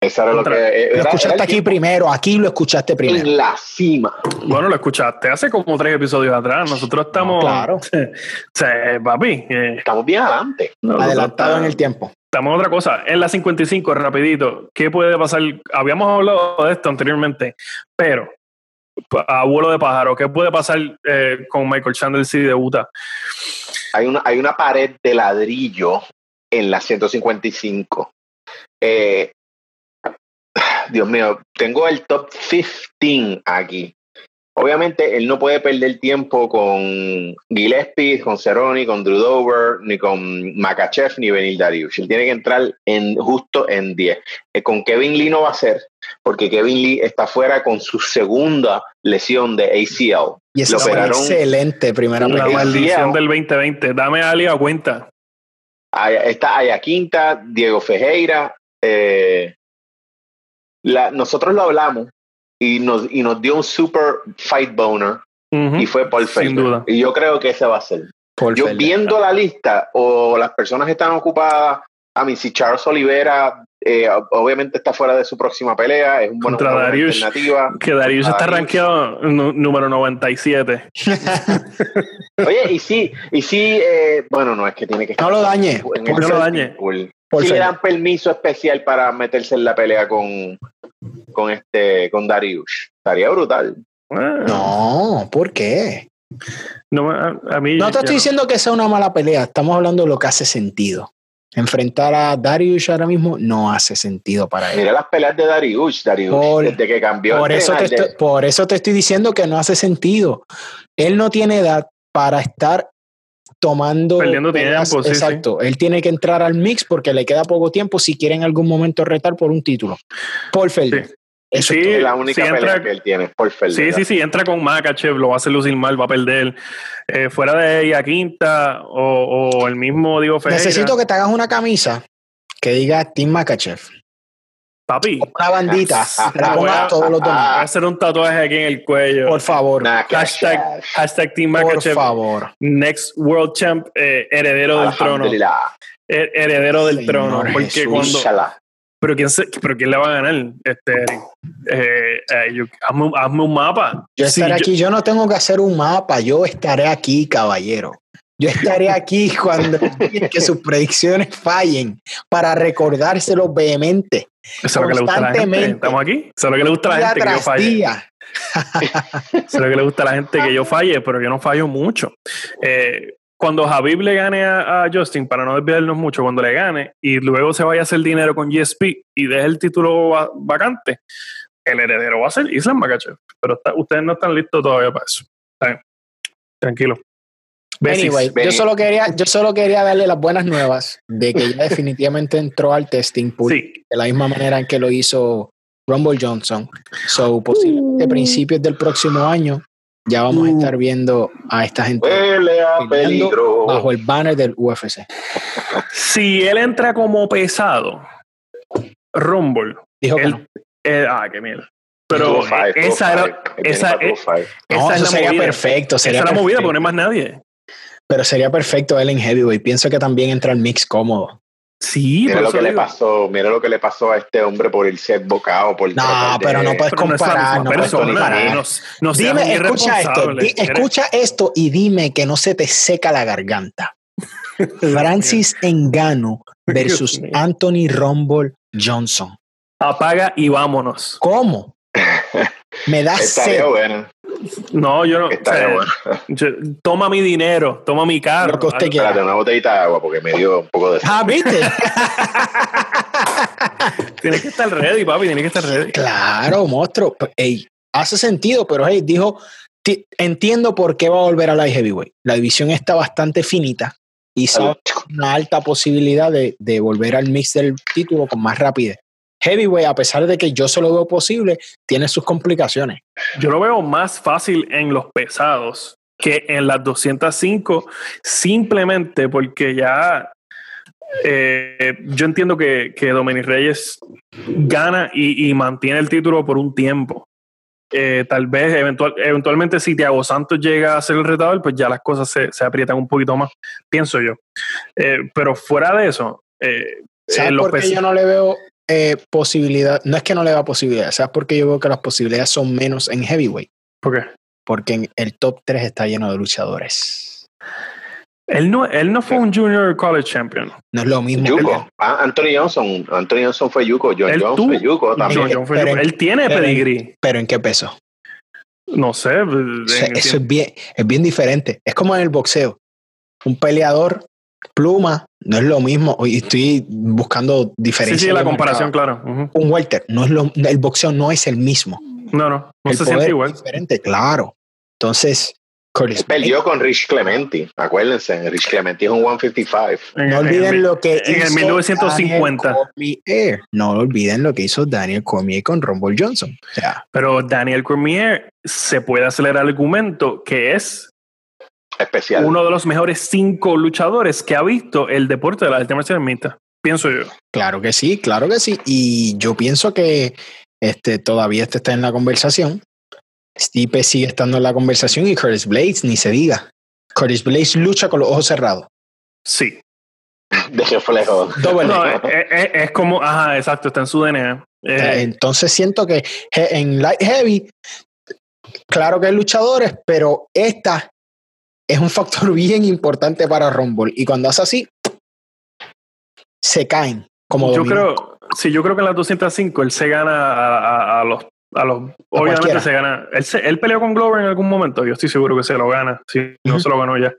Eso era lo que. Eh, lo escuchaste aquí primero, aquí lo escuchaste primero. En la cima. Bueno, lo escuchaste hace como tres episodios atrás. Nosotros estamos. claro. Sí, papi. Eh, estamos bien adelante. Adelantado en el tiempo. Estamos en otra cosa. En la 55, rapidito, ¿qué puede pasar? Habíamos hablado de esto anteriormente, pero abuelo de pájaro, ¿qué puede pasar eh, con Michael Chandler si debuta? Hay una, hay una pared de ladrillo en la 155. Eh, Dios mío, tengo el top 15 aquí. Obviamente, él no puede perder tiempo con Gillespie, con Cerrone, con Drew Dover, ni con Makachev, ni Benil Darius. Él tiene que entrar en, justo en 10. Eh, con Kevin Lee no va a ser, porque Kevin Lee está fuera con su segunda lesión de ACL. Y es excelente primera La maldición del 2020. Dame a Ali a cuenta. está Aya Quinta, Diego Fejeira, eh, nosotros lo hablamos y nos, y nos dio un super fight boner y fue Paul Felder. Y yo creo que ese va a ser. yo viendo la lista o las personas están ocupadas, a mí si Charles Olivera eh, obviamente está fuera de su próxima pelea, es un buen Contra Darius, Que Darius está rankeado número 97. Oye, y sí, y sí, eh, bueno, no es que tiene que estar. No lo dañe. No lo dañe. Si le dan permiso especial para meterse en la pelea con, con este, con Darius. Estaría brutal. Ah. No, ¿por qué? No, a, mí, no te estoy diciendo que sea una mala pelea, estamos hablando de lo que hace sentido. Enfrentar a Darius ahora mismo no hace sentido para él. Mira las peleas de Darius, Darius desde que cambió. Por eso, te estoy, por eso te estoy diciendo que no hace sentido. Él no tiene edad para estar tomando. Perdiendo tiempo, Exacto. Él tiene que entrar al mix porque le queda poco tiempo si quiere en algún momento retar por un título. Paul Felder. sí, es la única pelea que él tiene, Paul Felder. Sí, sí, sí, entra con Makachev, lo va a hacer lucir mal, va a perder. Eh, fuera de ella Quinta o, el mismo Diego Ferreira. Necesito que te hagas una camisa que diga Team Makachev. Papi. Una bandita. todos los Voy a hacer un tatuaje aquí en el cuello. Por favor. hashtag, hashtag Team Makachev. Por favor. Next World Champ, eh, heredero del trono. heredero del trono. Porque cuando. Pero quién, pero quién le va a ganar, este, eh, eh hazme, un mapa. Yo estaré aquí, yo no tengo que hacer un mapa, yo estaré aquí, caballero. Yo estaré aquí cuando que sus predicciones fallen para recordárselo vehemente. Eso es lo que le gusta a la gente. Estamos aquí. Eso es lo que le gusta a la gente que yo falle. Eso es lo que le gusta a la gente que yo falle, pero yo no fallo mucho. Eh, cuando Javib le gane a, Justin, para no desviarnos mucho, cuando le gane y luego se vaya a hacer dinero con GSP y deje el título vacante, el heredero va a ser Islam Makachev. Pero ustedes no están listos todavía para eso. Tranquilo. Anyway, yo solo, quería, yo solo quería darle las buenas nuevas de que ya definitivamente entró al testing pool de la misma manera en que lo hizo Rumble Johnson. So, posiblemente uh. principios del próximo año ya vamos a uh. estar viendo a esta gente bajo el banner del UFC. Si él entra como pesado, Rumble. Dijo que no. ah, qué mierda. Pero esa era, esa, esa, es la sería perfecto. Sería esa es la movida, porque no hay más nadie. Pero sería perfecto él en heavyweight. Pienso que también entra el mix cómodo. Sí, mira lo que le pasó, mira lo que le pasó a este hombre por irse advocado por No, pero no puedes comparar, no, puedes comparar. dime, escucha esto, escucha esto y dime que no se te seca la garganta. Francis Engano versus Anthony Rumble Johnson. Apaga y vámonos. ¿Cómo? Me da sed. No, yo no. toma mi dinero, toma mi carro. Que usted quiera. una botellita de agua porque me dio un poco de. Ah, ¿viste? tienes que estar ready, papi, tienes que estar ready. Claro, monstruo. Pues, ey, hace sentido, pero hey, dijo, entiendo por qué va a volver a la heavyweight. La división está bastante finita y sabe una alta posibilidad de, de volver al mix del título con más rapidez heavyweight, a pesar de que yo se lo veo posible, tiene sus complicaciones. Yo lo veo más fácil en los pesados que en las 205, simplemente porque ya eh, yo entiendo que, que Dominic Reyes gana y, mantiene el título por un tiempo. Eh, tal vez eventual, eventualmente si Thiago Santos llega a ser el retador, pues ya las cosas se, se aprietan un poquito más, pienso yo. Eh, pero fuera de eso, ¿Sabes por qué yo no le veo eh, posibilidad, no es que no le da posibilidad, ¿sabes por qué yo veo que las posibilidades son menos en heavyweight? ¿Por qué? Porque en el top 3 está lleno de luchadores. Él no, él no fue un junior college champion. No es lo mismo. Yuko. Ah, Anthony Johnson. Anthony Johnson fue Yuko. John Jones fue Yuko también. él tiene pedigree. Pero ¿en qué peso? No sé. eso es bien, es bien diferente. Es como en el boxeo. Un peleador pluma, no es lo mismo. Hoy estoy buscando diferencias. Sí, sí, la comparación, claro. Un welter, no es lo, el boxeo no es el mismo. No, no, no se siente igual. diferente, claro. Entonces, Curtis Perdió con Rich Clementi, acuérdense, Rich Clementi es un 155. No olviden lo que en el 1950. No olviden lo que hizo Daniel Cormier con Rumble Johnson. Pero Daniel Cormier se puede hacer el argumento que es especial. Uno de los mejores cinco luchadores que ha visto el deporte de la arte marcial mixta, pienso yo. Claro que sí, claro que sí. Y yo pienso que este, todavía este está en la conversación. Stipe sigue estando en la conversación y Curtis Blades, ni se diga. Curtis Blades lucha con los ojos cerrados. Sí. de reflejo. No, es, como, ajá, exacto, está en su DNA. Eh, entonces siento que en Light Heavy, claro que hay luchadores, pero esta es un factor bien importante para Rumble. Y cuando hace así, se caen. Como yo creo, sí, yo creo que en las 205 él se gana a, los a los obviamente se gana. Él, él, peleó con Glover en algún momento. Yo estoy seguro que se lo gana. Si no se lo ganó ya.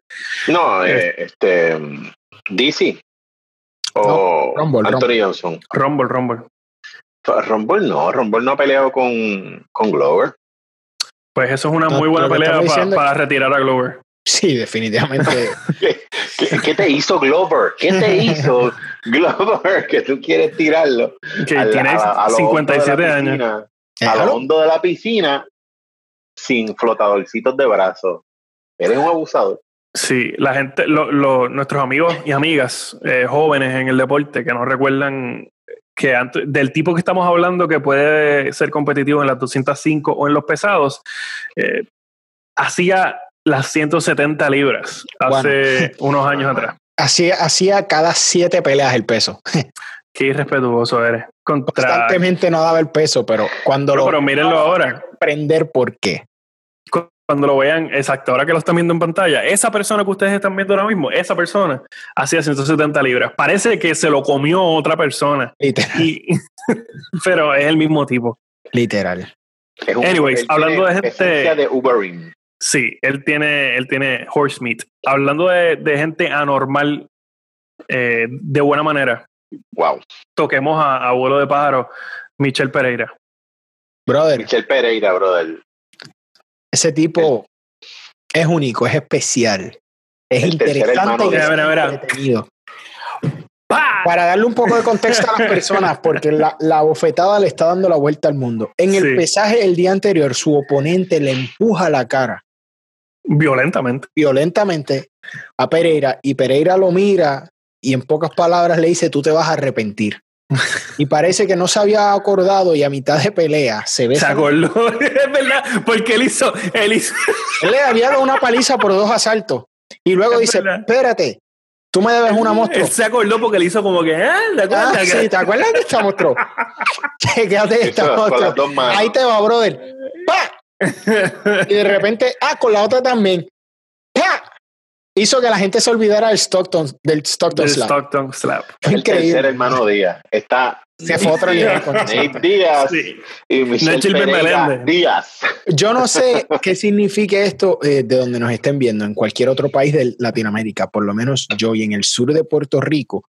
No, eh, este DC o Anthony Johnson. Rumble, Rumble. Rumble no, Rumble no ha peleado con, con Glover. Pues eso es una muy buena pelea para retirar a Glover. Sí, definitivamente. ¿Qué, te hizo Glover? ¿Qué te hizo Glover que tú quieres tirarlo? Que tiene 57 años. A lo hondo de la piscina sin flotadorcitos de brazos. Eres un abusador. Sí, la gente, nuestros amigos y amigas eh, jóvenes en el deporte que no recuerdan que del tipo que estamos hablando que puede ser competitivo en las 205 o en los pesados, eh, hacía las 170 libras hace unos años atrás. Hacía, hacía cada siete peleas el peso. Qué irrespetuoso eres. Constantemente no daba el peso, pero cuando lo. Pero mírenlo ahora. Aprender por qué. Cuando lo vean, exacto, ahora que lo están viendo en pantalla, esa persona que ustedes están viendo ahora mismo, esa persona hacía 170 libras. Parece que se lo comió otra persona. Literal. pero es el mismo tipo. Literal. Anyways, hablando de gente. de Ubering. Sí, él tiene, él tiene horse meat. Hablando de, gente anormal eh, de buena manera. Wow. Toquemos a, abuelo de pájaro, Michel Pereira. Brother. Michel Pereira, brother. Ese tipo es único, es especial. Es interesante y entretenido. Para darle un poco de contexto a las personas, porque la, la, bofetada le está dando la vuelta al mundo. En el pesaje el día anterior, su oponente le empuja la cara Violentamente. Violentamente a Pereira y Pereira lo mira y en pocas palabras le dice, tú te vas a arrepentir. y parece que no se había acordado y a mitad de pelea se ve... Se acordó, es verdad, porque él hizo... Él, hizo... él le había dado una paliza por dos asaltos y luego dice, espérate, tú me debes una monstruo. Él se acordó porque le hizo como que, ah, ¿te acuerdas? Ah, sí, ¿te acuerdas de esta monstruo? Quédate esta monstruo. Ahí te va, brother. ¡Pah! Y de repente, ah, con la otra también. Hizo que la gente se olvidara del Stockton, del Stockton Slap. Stockton Slap. El tercer hermano Díaz. Está se fue otro nivel con Nate Díaz y Michelle Díaz. Yo no sé qué significa esto eh, de donde nos estén viendo en cualquier otro país de Latinoamérica, por lo menos yo y en el sur de Puerto Rico,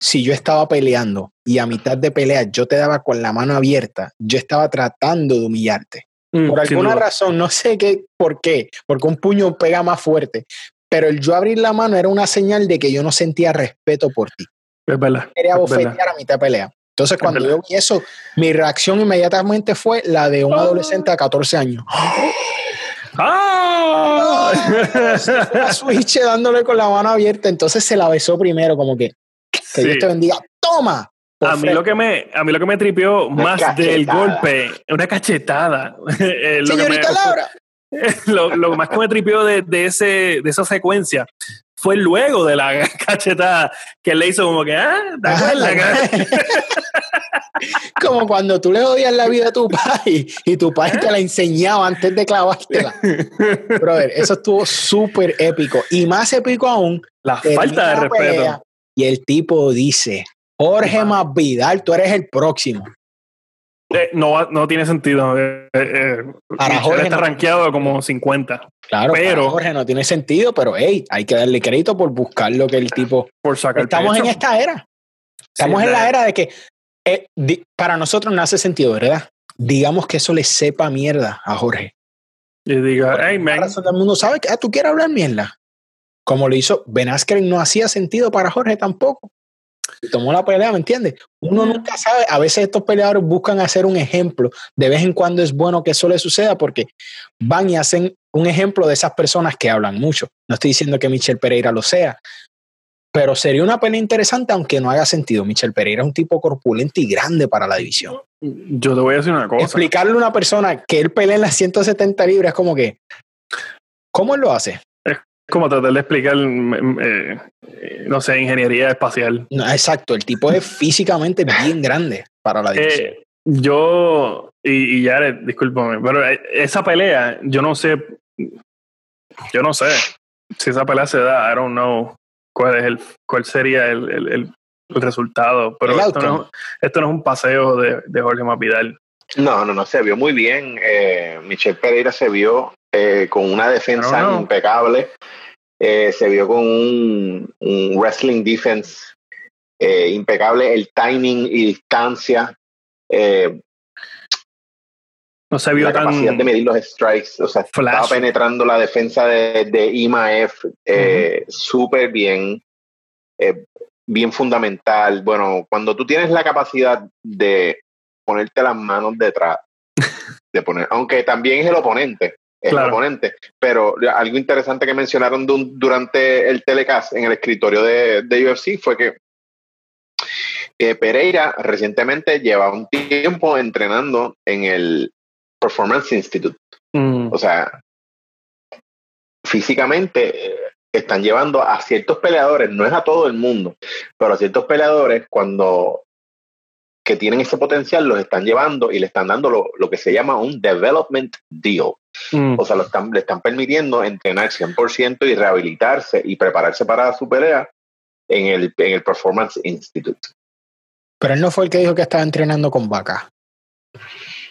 si yo estaba peleando y a mitad de pelea yo te daba con la mano abierta, yo estaba tratando de humillarte. Mm, por alguna razón, no sé qué, por qué, porque un puño pega más fuerte, pero el yo abrir la mano era una señal de que yo no sentía respeto por ti. Es verdad. Quería bofetear a mitad de pelea. Entonces, cuando yo vi eso, mi reacción inmediatamente fue la de un adolescente de 14 años. ¡Ah! switch dándole con la mano abierta. Entonces se la besó primero, como que, que Dios te bendiga. ¡Toma! A mí, lo que me, a mí lo que me tripió más del golpe, una cachetada. Eh, Señorita Laura. Lo, lo, más que me tripió de, de, ese, de esa secuencia fue luego de la cachetada que le hizo como que, ah, Como cuando tú le odias la vida a tu padre y tu padre te la enseñaba antes de clavártela. Brother, eso estuvo súper épico. Y más épico aún. La falta de respeto. Y el tipo dice, Jorge Masvidal, tú eres el próximo. Eh, no, no tiene sentido. Eh, eh, para Jorge está rankeado como 50. Claro, pero Jorge no tiene sentido, pero hey, hay que darle crédito por buscar lo que el tipo. Por sacar Estamos en esta era. Estamos en la era de que para nosotros no hace sentido, ¿verdad? Digamos que eso le sepa mierda a Jorge. Y diga, hey, man. Todo el mundo sabe que ah, tú quieres hablar mierda. Como lo hizo Ben Askren, no hacía sentido para Jorge tampoco tomó la pelea, ¿me entiendes? Uno nunca sabe, a veces estos peleadores buscan hacer un ejemplo, de vez en cuando es bueno que eso le suceda porque van y hacen un ejemplo de esas personas que hablan mucho. No estoy diciendo que Michel Pereira lo sea, pero sería una pelea interesante aunque no haga sentido. Michel Pereira es un tipo corpulento y grande para la división. Yo te voy a decir una cosa. Explicarle a una persona que él pelea en las 170 libras como que, ¿cómo él lo hace? Como tratar de explicar, mm, mm, eh, no sé, ingeniería espacial. exacto, el tipo es físicamente bien grande para la división. Eh, yo, y, y ya, discúlpame, pero eh, esa pelea, yo no sé, yo no sé si esa pelea se da, I don't know cuál, es el, cuál sería el, el, el resultado, pero esto no, esto no, es un paseo de, de Jorge Mapidal. No, no, no, se vio muy bien. Eh, Michelle Pereira se vio eh, con una defensa impecable. Eh, se vio con un, un wrestling defense eh, impecable, el timing y distancia. No se vio la tan capacidad de medir los strikes, o sea, Flash. estaba penetrando la defensa de, de IMAF eh, súper bien, bien fundamental. Bueno, cuando tú tienes la capacidad de ponerte las manos detrás, de poner, aunque también es el oponente, el Claro. oponente, pero algo interesante que mencionaron du- durante el telecast en el escritorio de, de UFC fue que eh, Pereira recientemente lleva un tiempo entrenando en el Performance Institute. Mm, O sea, físicamente eh, están llevando a ciertos peleadores, no es a todo el mundo, pero a ciertos peleadores cuando que tienen ese potencial los están llevando y le están dando lo, lo que se llama un development deal. mm. O sea, lo están, le están permitiendo entrenar 100% y rehabilitarse y prepararse para su pelea en el, en el Performance Institute. Pero él no fue el que dijo que estaba entrenando con vaca.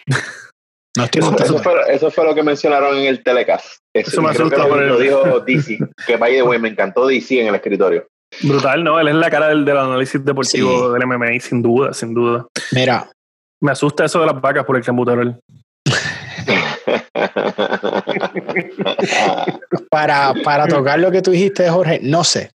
No estoy Eso, fue, eso fue lo que mencionaron en el telecast. Eso me creo que asusta lo, dijo DC, que by the way, me encantó DC en el escritorio. Brutal, ¿no? Él es la cara del, del análisis deportivo Sí. del MMA, sin duda, sin duda. Mira, Me asusta eso de las vacas por el clenbuterol. para, para tocar lo que tú dijiste, Jorge, no sé.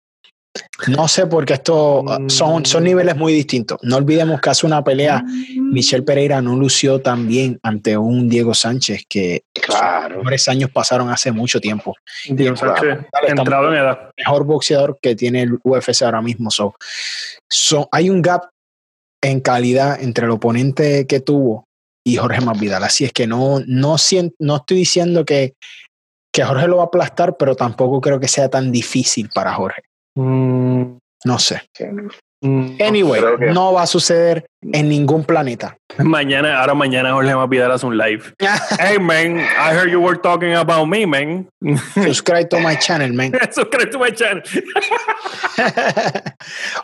No sé porque esto uh, son, son niveles muy distintos. No olvidemos que hace una pelea, Michelle Pereira no lució tan bien ante un Diego Sánchez que Claro. mejores años pasaron hace mucho tiempo. Diego. Sánchez, entrado en edad. Mejor boxeador que tiene el UFC ahora mismo. So, so- hay un gap en calidad entre el oponente que tuvo y Jorge Masvidal. Así es que no, no, sien- no estoy diciendo que, que Jorge lo va a aplastar, pero tampoco creo que sea tan difícil para Jorge. Mm, No sé. Sí. mm. Anyway, que- no va a suceder en ningún planeta. Mañana, ahora mañana Jorge Masvidal hace un live. Hey man, I heard you were talking about me, man. Subscribe to my channel, man. Suscríbete a mi channel.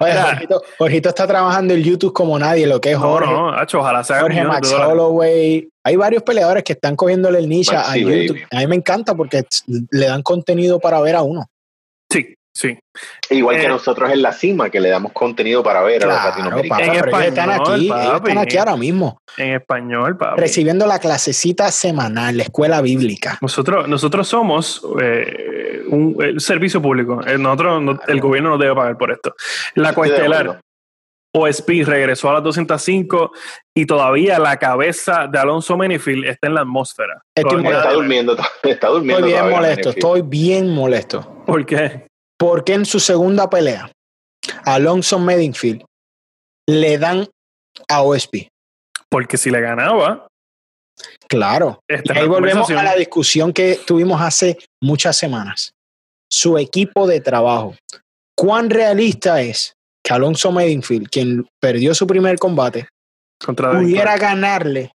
Oye. Jorgito, Jorgito está trabajando en YouTube como nadie, lo que es No, Jorge. no, Hacho, ojalá sea Jorge Max. Holloway. Hay varios peleadores que están cogiéndole el niche a Maxi YouTube. Baby. A mí me encanta porque le dan contenido para ver a uno. Sí. Igual Eh, que nosotros en la cima, que le damos contenido para ver a los Claro, latinoamericanos. papá, En están aquí, ellos están aquí ahora mismo, En español, papi. recibiendo la clasecita semanal, la escuela bíblica. Nosotros, nosotros somos eh, un servicio público. Eh, Nosotros, no- el gobierno no debe pagar por esto. La acuerdo. OSP regresó a las 205 y todavía la cabeza de Alonso Menifield está en la atmósfera. Estoy Está durmiendo, está durmiendo. Estoy bien todavía, molesto, estoy bien molesto. ¿Por qué? Porque en su segunda pelea, Alonso Medinfield le dan a OSP. Porque si le ganaba, Claro. Y ahí volvemos a la discusión que tuvimos hace muchas semanas. Su equipo de trabajo. ¿Cuán realista es que Alonso Medinfield, quien perdió su primer combate, contra pudiera ganarle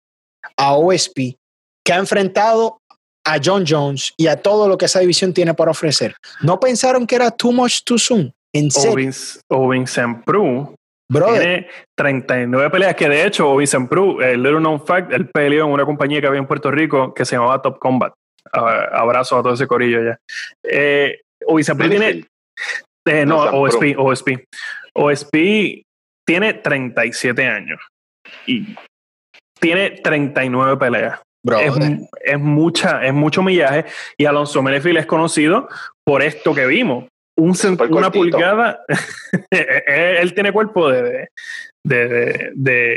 a OSP, que ha enfrentado a John Jones y a todo lo que esa división tiene para ofrecer? ¿No pensaron que era too much too soon? En serio, Prue brother. tiene 39 peleas, que de hecho Ovincent Prue, el little known fact, él peleó en una compañía que había en Puerto Rico que se llamaba Top Combat. Abrazo a todo ese corillo ya. Eh, Ovincent Prue tiene. Eh, no, OSP, OSP. OSP tiene 37 años y tiene 39 peleas. Es, es mucha, es mucho millaje y Alonso Menefield es conocido por esto que vimos. Un una pulgada. él tiene cuerpo de, de, de- de- de,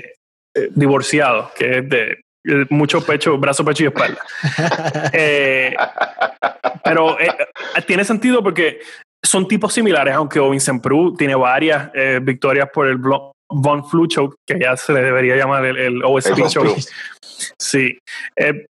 eh, divorciado, que es de eh, mucho pecho, brazo, pecho y espalda. Eh, pero eh, tiene sentido porque son tipos similares, aunque Vincent Prue tiene varias eh, victorias por el Blo- Von Flu Show, que ya se le debería llamar el, el OSP El. Flu. Sí. Eh,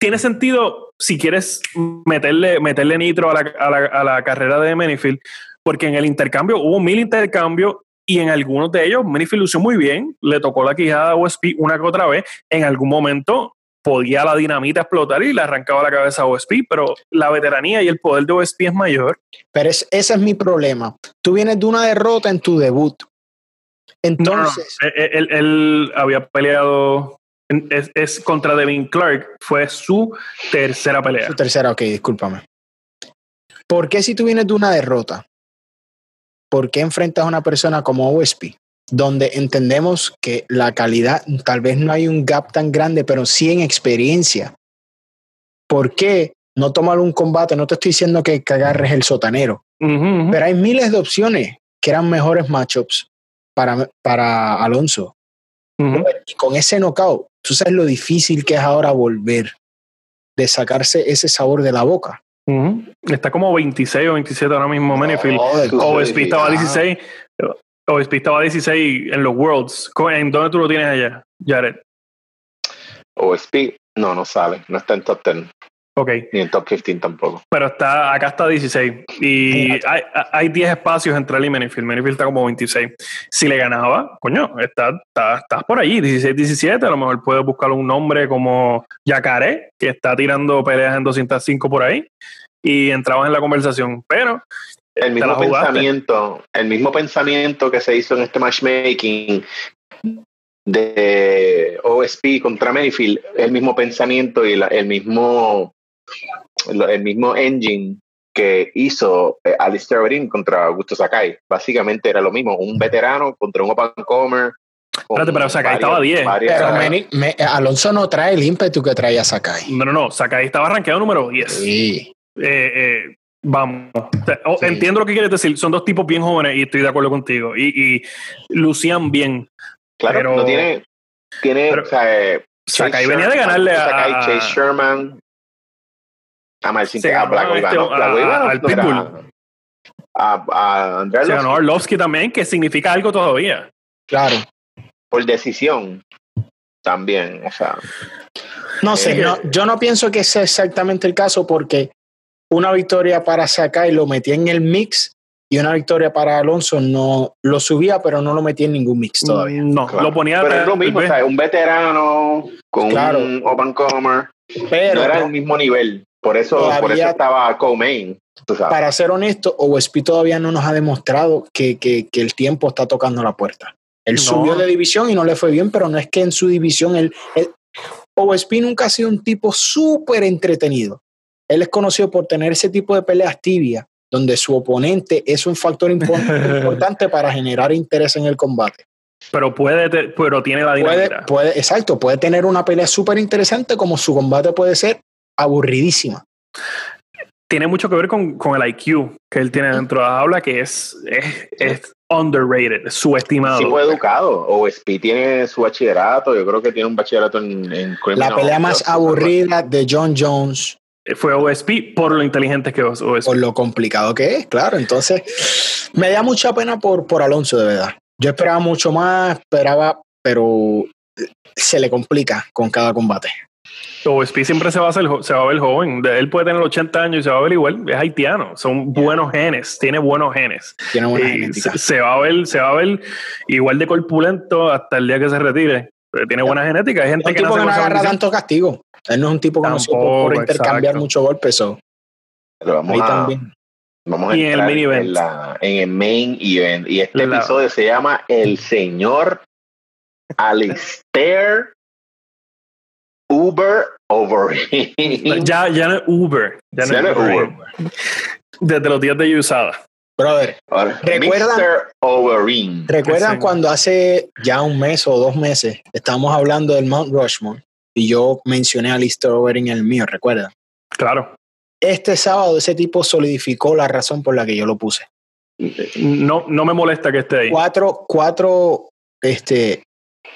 tiene sentido si quieres meterle, meterle nitro a la, a la, a la carrera de Menifield, porque en el intercambio hubo mil intercambios y en algunos de ellos Menifield lució muy bien, le tocó la quijada a OSP una que otra vez, en algún momento podía la dinamita explotar y le arrancaba la cabeza a OSP, pero la veteranía y el poder de OSP es mayor. Pero ese es mi problema. Tú vienes de una derrota en tu debut. Entonces. E, e, Él, había peleado. Es, contra Devin Clark. Fue su tercera pelea. Su tercera, ok, discúlpame. ¿Por qué si tú vienes de una derrota? ¿Por qué enfrentas a una persona como OSP? donde entendemos que la calidad, tal vez no hay un gap tan grande, pero sí en experiencia. ¿Por qué no tomar un combate? No te estoy diciendo que, agarres el sotanero, pero hay miles de opciones que eran mejores matchups para, para Alonso. Y con ese knockout, tú sabes lo difícil que es ahora volver de sacarse ese sabor de la boca. Está como 26 o 27 ahora mismo, Menefield. o estaba 16. OSP estaba 16 en los Worlds. ¿En dónde tú lo tienes allá, Jared? OSP, no, no sale. No está en top 10. Ok. Ni en top 15 tampoco. Pero está, acá está 16. Y hay, hay 10 espacios entre él y Menifield. Menifield está como 26. Si le ganaba, coño, estás está, está por allí, 16, 17. A lo mejor puedes buscar un nombre como Yacaré, que está tirando peleas en 205 por ahí. Y entrabas en la conversación. Pero el mismo pensamiento, el mismo pensamiento que se hizo en este matchmaking de OSP contra Mayfield, el mismo pensamiento y el mismo el mismo engine que hizo eh, Alistair Overeem contra Augusto Sakai. Básicamente era lo mismo, un veterano contra un open comer. Espérate, pero Sakai estaba 10. Pero Alonso no trae el ímpetu que traía Sakai. No, no, no. Sakai estaba arranqueado número 10. Sí. Eh, eh, Vamos, entiendo lo que quieres decir. Son dos tipos bien jóvenes y estoy de acuerdo contigo. Y, y lucían bien. Claro, pero, no tiene. tiene o sea, eh, Sakai venía de ganarle a. Chase Sherman. A Marcin a Black este, al Pitbull. A, a Andrés. Se ganó Arlovsky también, que significa algo todavía. Claro. Por decisión. También, o sea. No sé, no, yo no pienso que sea exactamente el caso porque una victoria para Sakai lo metía en el mix y una victoria para Alonso no lo subía, pero no lo metía en ningún mix todavía. No, lo ponía. Pero es lo mismo, o sea, un veterano con un open comer, pero no era el mismo nivel. Por eso, por eso estaba co-main. Para ser honesto, OSP todavía no nos ha demostrado que, que, que el tiempo está tocando la puerta. Él subió de división y no le fue bien, pero no es que en su división él, él OSP nunca ha sido un tipo súper entretenido. Él es conocido por tener ese tipo de peleas tibias, donde su oponente es un factor importante para generar interés en el combate. Pero puede, pero tiene la dinámica. Puede, exacto, puede tener una pelea súper interesante como su combate puede ser aburridísima. Tiene mucho que ver con, con el IQ que él tiene dentro de la habla, que es, es, es underrated, subestimado. Sí, fue educado. O SP tiene su bachillerato, yo creo que tiene un bachillerato en, en La pelea más aburrida de John Jones fue OSP por lo inteligente que es OSP. Por lo complicado que es, claro. Entonces, me da mucha pena por, por Alonso, de verdad. Yo esperaba mucho más, esperaba, pero se le complica con cada combate. OSP siempre se va, a hacer, se va a ver joven. Él puede tener 80 años y se va a ver igual. Es haitiano. Son buenos genes. Tiene buenos genes. Tiene buena genética. Se, va a ver, se va a ver igual de corpulento hasta el día que se retire. Tiene buena genética. Hay gente que, no agarra tanto castigo. Él no es un tipo conocido por, intercambiar mucho golpes. Pero vamos a, también. Vamos a entrar en, el en, el main event. Y este episodio se llama El Señor Alistair Uber Over. ya, ya no es Uber. Ya no, es Uber. Desde los días de Usada. Brother, ¿recuerdan, ¿recuerdan cuando hace ya un mes o dos meses estábamos hablando del Mount Rushmore? y yo mencioné a Lister Over en el mío, ¿recuerda? Claro. Este sábado ese tipo solidificó la razón por la que yo lo puse. No, no me molesta que esté ahí. Cuatro, cuatro, este,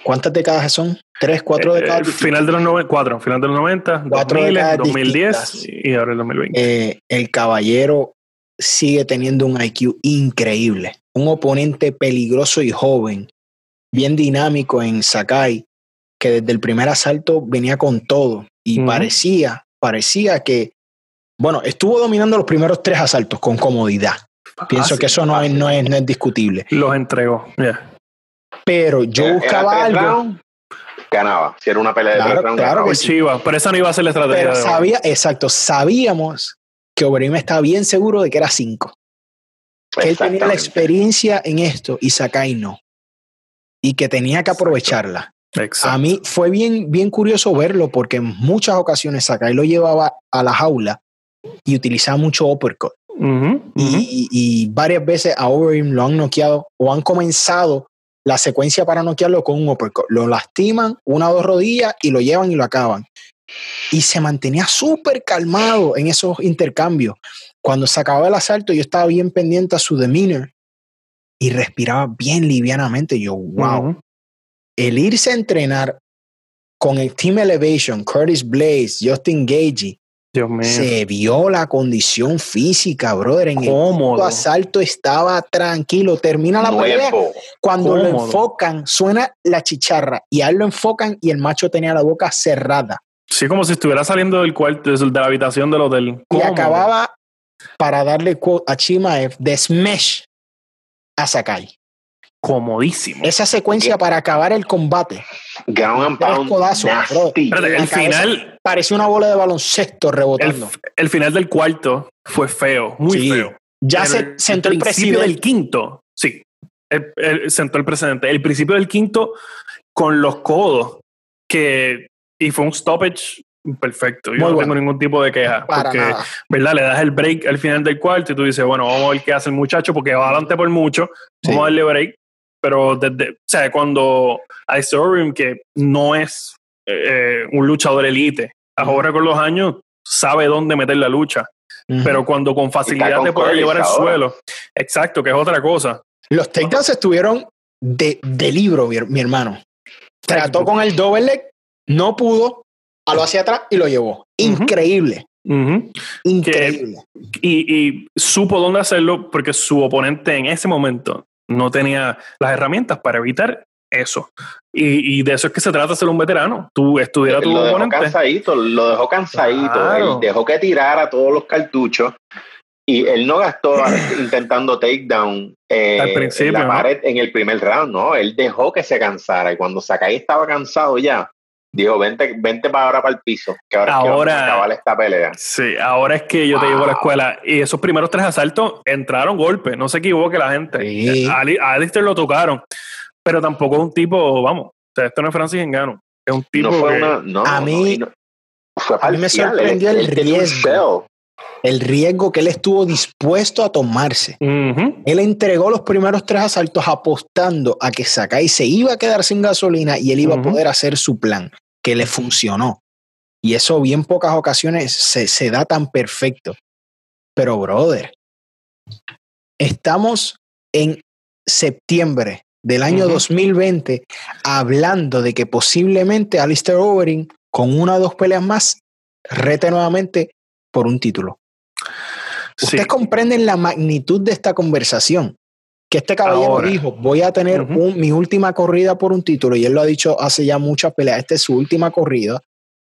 ¿cuántas décadas son? ¿Tres, cuatro eh, décadas? final de los 90, cuatro, final de los 90, cuatro 2010 y ahora el 2020. Eh, el caballero sigue teniendo un IQ increíble. Un oponente peligroso y joven, bien dinámico en Sakai, que desde el primer asalto venía con todo y parecía, parecía que, bueno, estuvo dominando los primeros tres asaltos con comodidad. Pienso que eso no es, no, es, discutible. Los entregó, Pero yo buscaba algo. ganaba. Si era una pelea de claro, claro que sí. pero esa no iba a ser la estrategia. Pero sabía, exacto, sabíamos que Overeem estaba bien seguro de que era cinco. Que él tenía la experiencia en esto y Sakai no. Y que tenía que aprovecharla. A mí fue bien, bien curioso verlo porque en muchas ocasiones Sakai lo llevaba a la jaula y utilizaba mucho uppercut. Y, varias veces a Overeem lo han noqueado o han comenzado la secuencia para noquearlo con un uppercut. Lo lastiman una o dos rodillas y lo llevan y lo acaban. Y se mantenía súper calmado en esos intercambios. Cuando se acababa el asalto, yo estaba bien pendiente a su demeanor y respiraba bien livianamente. Yo, wow. El irse a entrenar con el Team Elevation, Curtis Blaze, Justin Gagey, se vio la condición física, brother. En el asalto estaba tranquilo. Termina la pelea. Cuando lo enfocan, suena la chicharra y a él lo enfocan y el macho tenía la boca cerrada. Sí, como si estuviera saliendo del cuarto, de la habitación del hotel. Y acababa para darle a Chimaev de smash a Sakai. Comodísimo. Esa secuencia para acabar el combate. Ground and el final. Pareció una bola de baloncesto rebotando. El, final del cuarto fue feo, muy feo. Ya se sentó el, principio del quinto. Sí. El, sentó el precedente. El principio del quinto con los codos que. Y fue un stoppage perfecto. Yo no tengo ningún tipo de queja. porque, ¿verdad? Le das el break al final del cuarto y tú dices, bueno, vamos a ver qué hace el muchacho porque va adelante por mucho. Vamos a darle break pero desde, o sea, cuando Ice que no es eh, un luchador elite, ahora con los años sabe dónde meter la lucha, pero cuando con facilidad te puede llevar al suelo, exacto, que es otra cosa. Los takedowns estuvieron de, de libro, mi, hermano. Trató con el double leg, no pudo, lo hacia atrás y lo llevó. Increíble. Increíble. y, y, supo dónde hacerlo porque su oponente en ese momento no tenía las herramientas para evitar eso. Y, de eso es que se trata de ser un veterano. Tú estudiar tu lo dejó cansadito, lo dejó cansadito. Él dejó que tirara todos los cartuchos y él no gastó intentando takedown eh, en la pared en el primer round, no. Él dejó que se cansara y cuando Sakai estaba cansado ya, dijo, vente, vente para ahora para el piso, que ahora, ahora es que vamos a esta pelea. Sí, ahora es que yo te llevo a la escuela. Y esos primeros tres asaltos entraron golpes, no se equivoque la gente. A, Alistair lo tocaron, pero tampoco es un tipo, vamos, esto no es Francis Engano, es un tipo a mí, a mí me sorprendió el, riesgo. El riesgo que él estuvo dispuesto a tomarse. Él entregó los primeros tres asaltos apostando a que Sakai se iba a quedar sin gasolina y él iba a poder hacer su plan, que le funcionó. Y eso bien pocas ocasiones se, da tan perfecto. Pero, brother, estamos en septiembre del año 2020 hablando de que posiblemente Alistair Overing con una o dos peleas más rete nuevamente por un título. Ustedes comprenden la magnitud de esta conversación. Que este caballero dijo, voy a tener mi última corrida por un título, y él lo ha dicho hace ya muchas peleas, esta es su última corrida.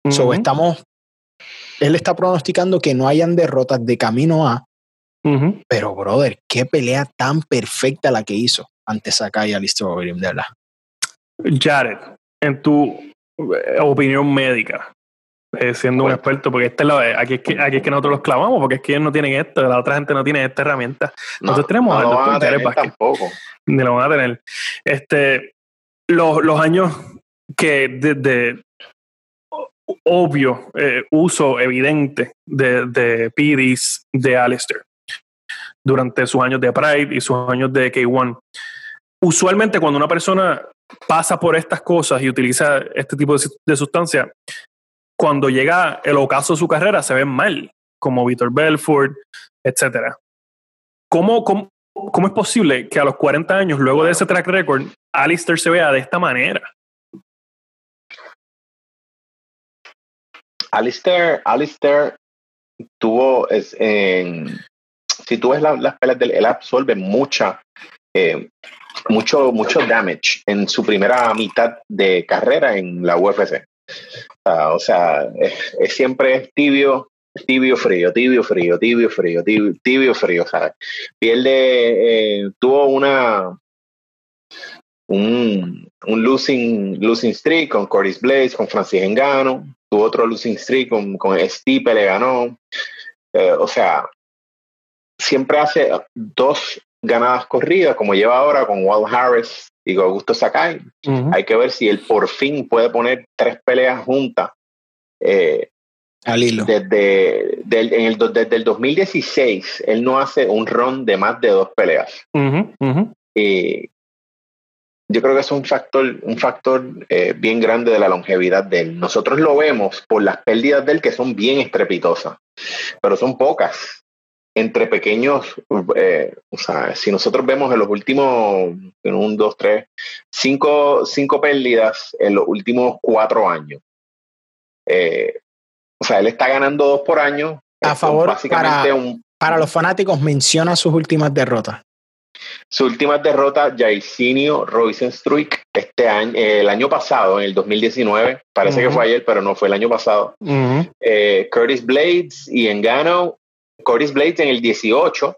estamos, él está pronosticando que no hayan derrotas de camino a, pero brother, qué pelea tan perfecta la que hizo ante Sakai y Alistair de verdad. Jared, en tu eh, opinión médica, eh, siendo un experto, porque esta es la, aquí, es que, aquí es que nosotros los clavamos, porque es que ellos no tienen esto, la otra gente no tiene esta herramienta. Nosotros tenemos no al doctor Tampoco. Ni lo van a tener. Este, los, los años que desde obvio eh, uso evidente de, de PDs de Alistair durante sus años de Pride y sus años de K1. Usualmente cuando una persona pasa por estas cosas y utiliza este tipo de, de sustancia, cuando llega el ocaso de su carrera se ven mal, como Víctor Belfort, etc. ¿Cómo, cómo, cómo es posible que a los 40 años, luego de ese track record, Alistair se vea de esta manera? Alistair, Alistair tuvo, es, si tú ves las pelas del, él absorbe mucha, eh, mucho, mucho damage en su primera mitad de carrera en la UFC. O sea, es, siempre tibio, tibio frío, tibio frío, tibio frío, tibio, frío. Pierde, eh, tuvo una un, losing, losing streak con Curtis Blaze, con Francis Engano, tuvo otro losing streak con, con Stipe, le ganó. Eh, o sea, siempre hace dos ganadas corridas, como lleva ahora con Walt Harris y con Augusto Sakai. Hay que ver si él por fin puede poner tres peleas juntas. Eh, Al hilo. Desde, el, desde el 2016, él no hace un run de más de dos peleas. Y yo creo que es un factor, un factor eh, bien grande de la longevidad de él. Nosotros lo vemos por las pérdidas de él que son bien estrepitosas, pero son pocas entre pequeños, eh, o sea, si nosotros vemos en los últimos, en un, dos, tres, cinco, cinco pérdidas en los últimos cuatro años. Eh, o sea, él está ganando dos por año. A favor, básicamente para, un, para los fanáticos, menciona sus últimas derrotas. Su última derrota, Jairzinho Roisenstruik, este año, eh, el año pasado, en el 2019, parece que fue ayer, pero no fue el año pasado. Curtis Blades y Engano Curtis Blades en el 18,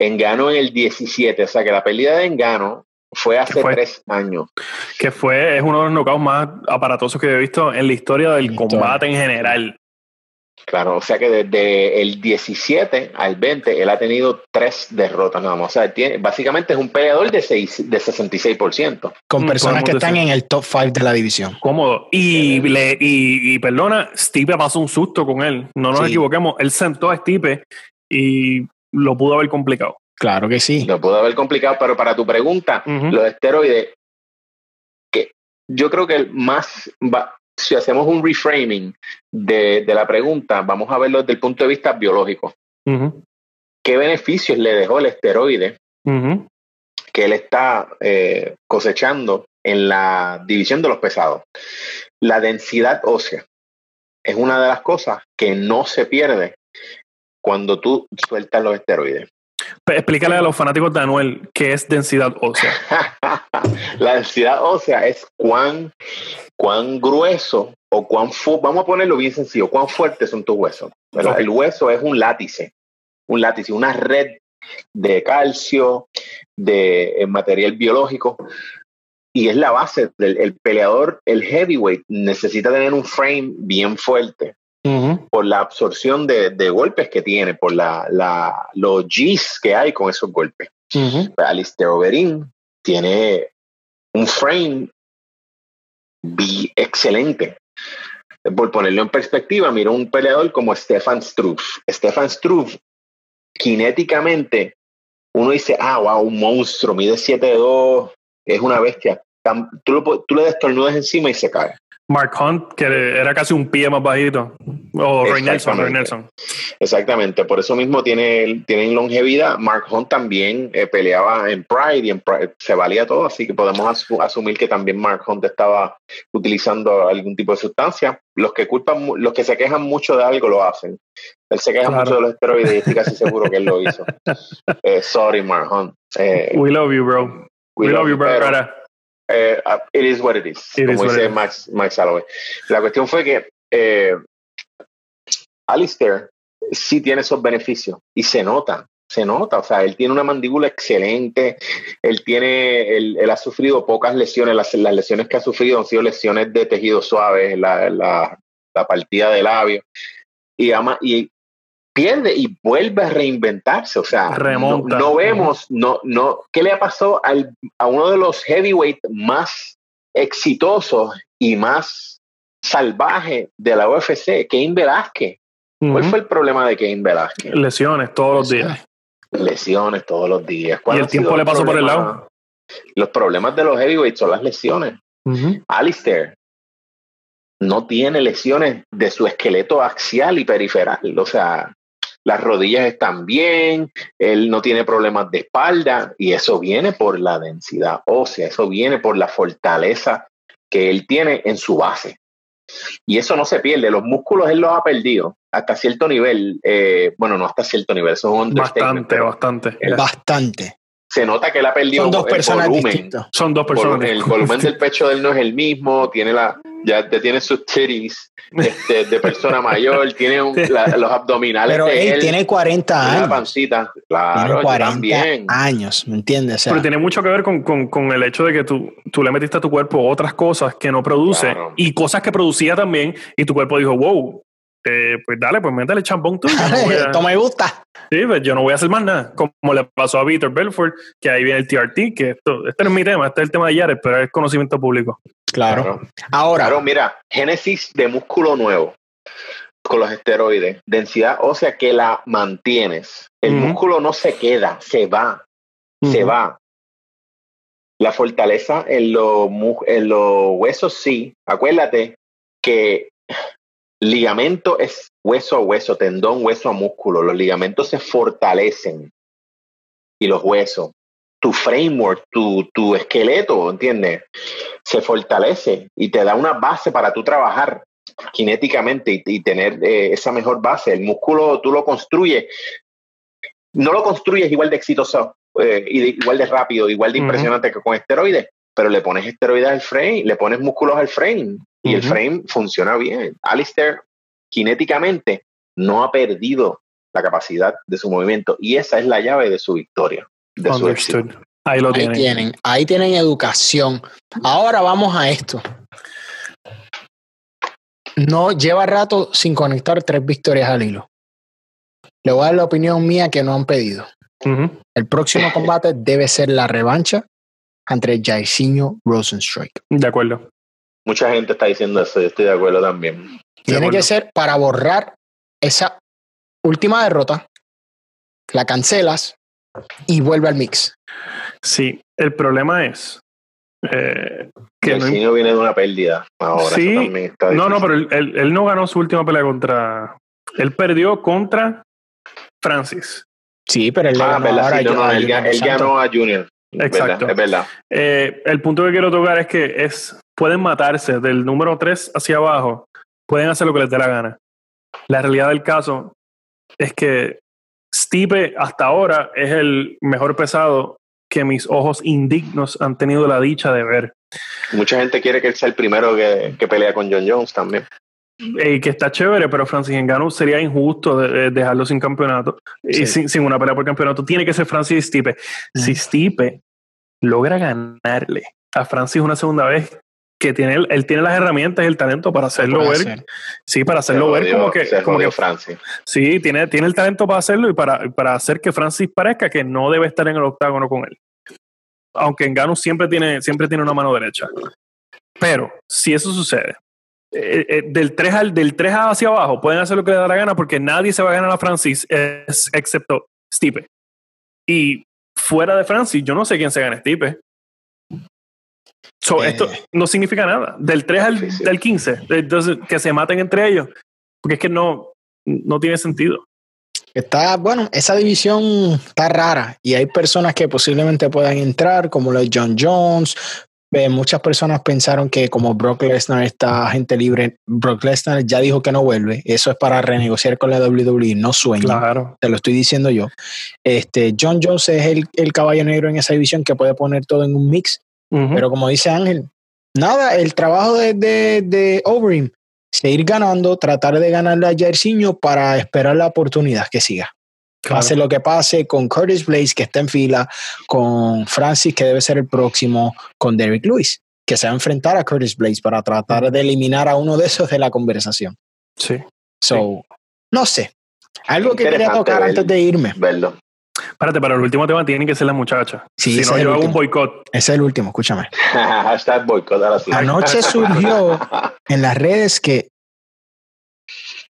Engano en el 17, o sea que la pérdida de Engano fue hace tres años. Que fue, es uno de los knockouts más aparatosos que he visto en la historia del combate en general. Claro, o sea que desde el 17 al 20 él ha tenido tres derrotas nada más. O sea, tiene, básicamente es un peleador de, seis, de 66%. Con mm, personas que están en el top 5 de la división. Cómodo. Y, le, y, perdona, Stipe pasó un susto con él. No nos equivoquemos. Él sentó a Stipe y lo pudo haber complicado. Claro que sí. Lo pudo haber complicado, pero para tu pregunta, los esteroides, que yo creo que el más si hacemos un reframing de, la pregunta, vamos a verlo desde el punto de vista biológico. ¿Qué beneficios le dejó el esteroide que él está eh, cosechando en la división de los pesados? La densidad ósea es una de las cosas que no se pierde cuando tú sueltas los esteroides. Explícale a los fanáticos de Anuel qué es densidad ósea. la densidad ósea es cuán, cuán grueso o cuán vamos a ponerlo bien sencillo, cuán fuertes son tus huesos. El hueso es un látice, un látice, una red de calcio, de material biológico, y es la base del peleador, el heavyweight, necesita tener un frame bien fuerte por la absorción de, golpes que tiene, por la, los Gs que hay con esos golpes. Alistair Overeem tiene un frame excelente. Por ponerlo en perspectiva, mira un peleador como Stefan Struve. Stefan Struve, kinéticamente, uno dice, ah, wow, un monstruo, mide 7'2, es una bestia. Tú, tú le destornudas encima y se cae. Mark Hunt, que era casi un pie más bajito. O Ray Nelson, Exactamente, por eso mismo tiene, tienen longevidad. Mark Hunt también eh, peleaba en Pride y en se valía todo, así que podemos asumir que también Mark Hunt estaba utilizando algún tipo de sustancia. Los que culpan, los que se quejan mucho de algo lo hacen. Él se queja mucho de los esteroides y estoy casi seguro que él lo hizo. Eh, sorry, Mark Hunt. Eh, we love you, bro. We, love, you, bro. Eh, uh, it is what it is, como dice Max, Max Holloway. La cuestión fue que eh, Alistair sí tiene esos beneficios y se nota, se nota, o sea, él tiene una mandíbula excelente, él tiene, él, ha sufrido pocas lesiones, las, las, lesiones que ha sufrido han sido lesiones de tejido suave, la, la, la partida de labio, y, ama, y pierde y vuelve a reinventarse. O sea, No, vemos, no, no, ¿qué le ha pasado al, a uno de los heavyweight más exitosos y más salvajes de la UFC, Cain Velázquez? ¿Cuál fue el problema de Cain Velázquez? Lesiones todos los días. Lesiones todos los días. ¿Y el tiempo le pasó por el lado? Los problemas de los heavyweights son las lesiones. Alistair no tiene lesiones de su esqueleto axial y periferal. O sea, las rodillas están bien, él no tiene problemas de espalda y eso viene por la densidad ósea, eso viene por la fortaleza que él tiene en su base. Y eso no se pierde, los músculos él los ha perdido hasta cierto nivel, eh, bueno, no hasta cierto nivel, eso es un Bastante, bastante. bastante. Se nota que él ha perdido Son dos el personas volumen. distintas. Son dos personas. El volumen del pecho de él no es el mismo, tiene la, ya tiene sus titties este, de persona mayor, tiene un- la- los abdominales Pero de él él, tiene 40 tiene la años. pancita. Claro, Tiene yo 40 también. años, ¿me entiendes? O sea, Pero tiene mucho que ver con, con- con el hecho de que tú, tú le metiste a tu cuerpo otras cosas que no produce Claro. y cosas que producía también y tu cuerpo dijo, wow, eh, pues dale, pues métele champón tú. esto me gusta. Sí, pues yo no voy a hacer más nada. Como le pasó a Víctor Belfort, que ahí viene el TRT, que esto, este no es mi tema, este es el tema de Yares, pero es conocimiento público. Claro. Claro. Ahora, Claro, mira, génesis de músculo nuevo con los esteroides, densidad ósea que la mantienes. El músculo no se queda, se va, se va. La fortaleza en los, mu- en los huesos sí. Acuérdate que ligamento es hueso a hueso, tendón, hueso a músculo. Los ligamentos se fortalecen y los huesos. Tu framework, tu, tu esqueleto, ¿entiendes? Se fortalece y te da una base para tú trabajar cinéticamente y, y tener eh, esa mejor base. El músculo tú lo construyes. No lo construyes igual de exitoso eh, y de- igual de rápido, igual de impresionante que con esteroides, pero le pones esteroides al frame, le pones músculos al frame y el frame funciona bien. Alistair, cinéticamente, no ha perdido la capacidad de su movimiento y esa es la llave de su victoria. De su. Ahí lo ahí tienen. ahí tienen educación. Ahora vamos a esto. No lleva rato sin conectar tres victorias al hilo. Le voy a dar la opinión mía que no han pedido. El próximo combate debe ser la revancha entre Jairzinho Rosenstrike. De acuerdo. Mucha gente está diciendo eso, yo estoy de acuerdo también. Tiene acuerdo. que ser para borrar esa última derrota, la cancelas y vuelve al mix. Sí, el problema es eh, que el no, signo viene de una pérdida ahora. Sí. está no, no, pero él, él- él no ganó su última pelea contra. Él perdió contra Francis. Sí, pero él Ah, ganó verdad, ahora sí, no, a no, él, ganó a Junior. Es Exacto. verdad, Es verdad. Eh, el punto que quiero tocar es que es pueden matarse del número 3 hacia abajo, pueden hacer lo que les dé la gana. La realidad del caso es que Stipe hasta ahora es el mejor pesado que mis ojos indignos han tenido la dicha de ver. Mucha gente quiere que él sea el primero que, que pelea con John Jones también. Y que está chévere, pero Francis Ngannou sería injusto de- de dejarlo sin campeonato Sí. y sin, sin una pelea por campeonato. Tiene que ser Francis Stipe. Si Stipe logra ganarle a Francis una segunda vez, que tiene él, él tiene las herramientas y el talento para hacerlo ver. hacer. Sí, para Se hacerlo ver jodió- como que, se como que Francis. sí, tiene, tiene el talento para hacerlo y para, para hacer que Francis parezca que no debe estar en el octágono con él. Aunque Ngannou siempre tiene, siempre tiene una mano derecha. Pero si eso sucede, eh, eh, del 3 al del 3 hacia abajo pueden hacer lo que les da la gana porque nadie se va a ganar a Francis es- excepto Stipe. Y fuera de Francis, yo no sé quién se gana Stipe. So, Eh. Esto no significa nada. Del 3 al, al 15, entonces que se maten entre ellos. Porque es que no, no tiene sentido. Está, bueno, esa división está rara y hay personas que posiblemente puedan entrar, como los John Jones. Eh, muchas personas pensaron que como Brock Lesnar está gente libre, Brock Lesnar ya dijo que no vuelve. Eso es para renegociar con la WWE, no sueño. Claro. Te lo estoy diciendo yo. Este, John Jones es el, el caballo negro en esa división que puede poner todo en un mix. Pero como dice Ángel, nada, el trabajo de, de, de Overeem, seguir ganando, tratar de ganarle a Jairzinho para esperar la oportunidad que siga. Claro. Pase lo que pase con Curtis Blaze, que está en fila, con Francis, que debe ser el próximo, con Derrick Lewis, que se va a enfrentar a Curtis Blaze para tratar de eliminar a uno de esos de la conversación. Sí. So, no sé. Algo que quería tocar antes de irme. Verlo. Espérate, pero el último tema tiene que ser la muchacha. Sí, si no, yo hago un boicot. Ese es el último, escúchame. Hashtag boicot, ahora sí. Anoche surgió en las redes que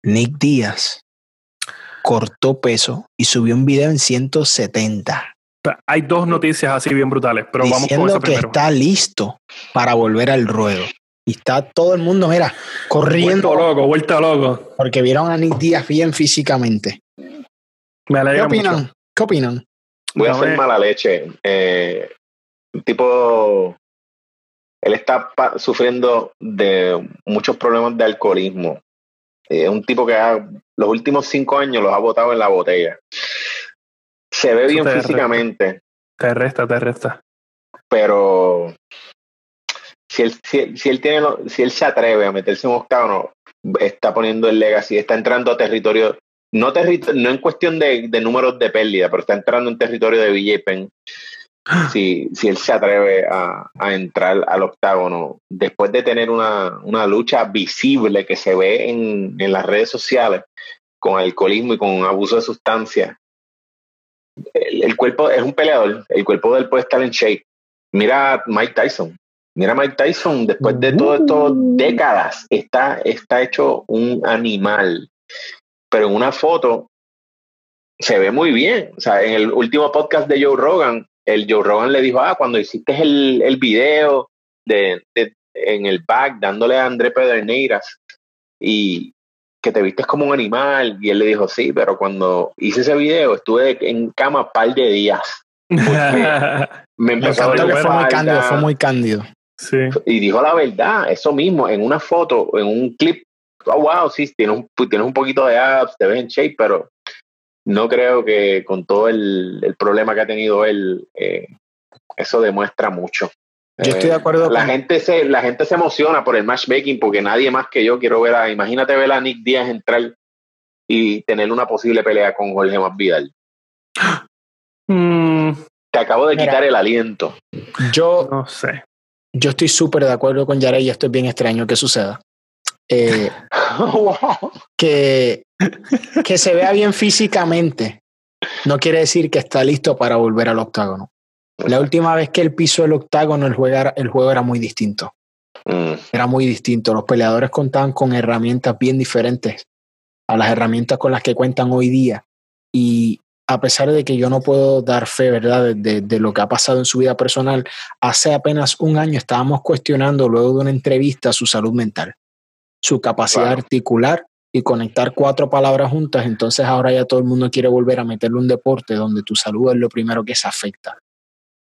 Nick Díaz cortó peso y subió un video en 170 Hay dos noticias así bien brutales, pero vamos con diciendo esa que primero. está listo para volver al ruedo. Y está todo el mundo, mira, Vuelto corriendo loco, vuelta loco. porque vieron a Nick Díaz bien físicamente. Me ¿Qué alegra opinan? mucho. ¿Qué opinan? Voy a hacer mala leche. Eh, un tipo, él está pa- sufriendo de muchos problemas de alcoholismo. Es un tipo que ha- los últimos cinco años los ha botado en la botella. Se ve Eso bien te físicamente. Te resta, te resta. Pero si él, si, él tiene si él se atreve a meterse en un octágono, está poniendo el legacy, está entrando a territorio, no, no en cuestión de, números de pérdida, pero está entrando en territorio de Villepen. Si, si él se atreve a, entrar al octágono, después de tener una, lucha visible que se ve en, las redes sociales con alcoholismo y con abuso de sustancias, el, el, cuerpo es un peleador, el cuerpo de él puede estar en shape. Mira Mike Tyson, Mira, Mike Tyson, después de todas estas uh. décadas, está, está hecho un animal. Pero en una foto se ve muy bien. O sea, en el último podcast de Joe Rogan, el Joe Rogan le dijo, ah, cuando hiciste el, el video de, en el back dándole a André Pederneiras y que te vistes como un animal. Y él le dijo, sí, pero cuando hice ese video estuve en cama un par de días. Me empezó a que fue muy cándido, fue muy cándido. Y dijo la verdad, eso mismo, en una foto, en un clip, oh, wow, sí, tienes un, tienes un poquito de apps, te ves en shape, pero no creo que con todo el, problema que ha tenido él, eh, eso demuestra mucho. Yo estoy de acuerdo. la, gente se, la gente se emociona por el matchmaking porque nadie más que yo quiero ver a, imagínate ver a Nick Díaz entrar y tener una posible pelea con Jorge Masvidal. Mm. Te acabo de quitar el aliento. Yo no sé yo estoy súper de acuerdo con Yara y esto es bien extraño que suceda. Eh, que, que se vea bien físicamente no quiere decir que está listo para volver al octágono. La última vez que él pisó el octágono, el juego era, el juego era muy distinto. Mm. Era muy distinto. Los peleadores contaban con herramientas bien diferentes a las herramientas con las que cuentan hoy día. Y a pesar de que yo no puedo dar fe, ¿verdad?, de, lo que ha pasado en su vida personal, hace apenas un año estábamos cuestionando, luego de una entrevista, su salud mental, su capacidad articular y conectar cuatro palabras juntas. Entonces ahora ya todo el mundo quiere volver a meterle un deporte donde tu salud es lo primero que se afecta.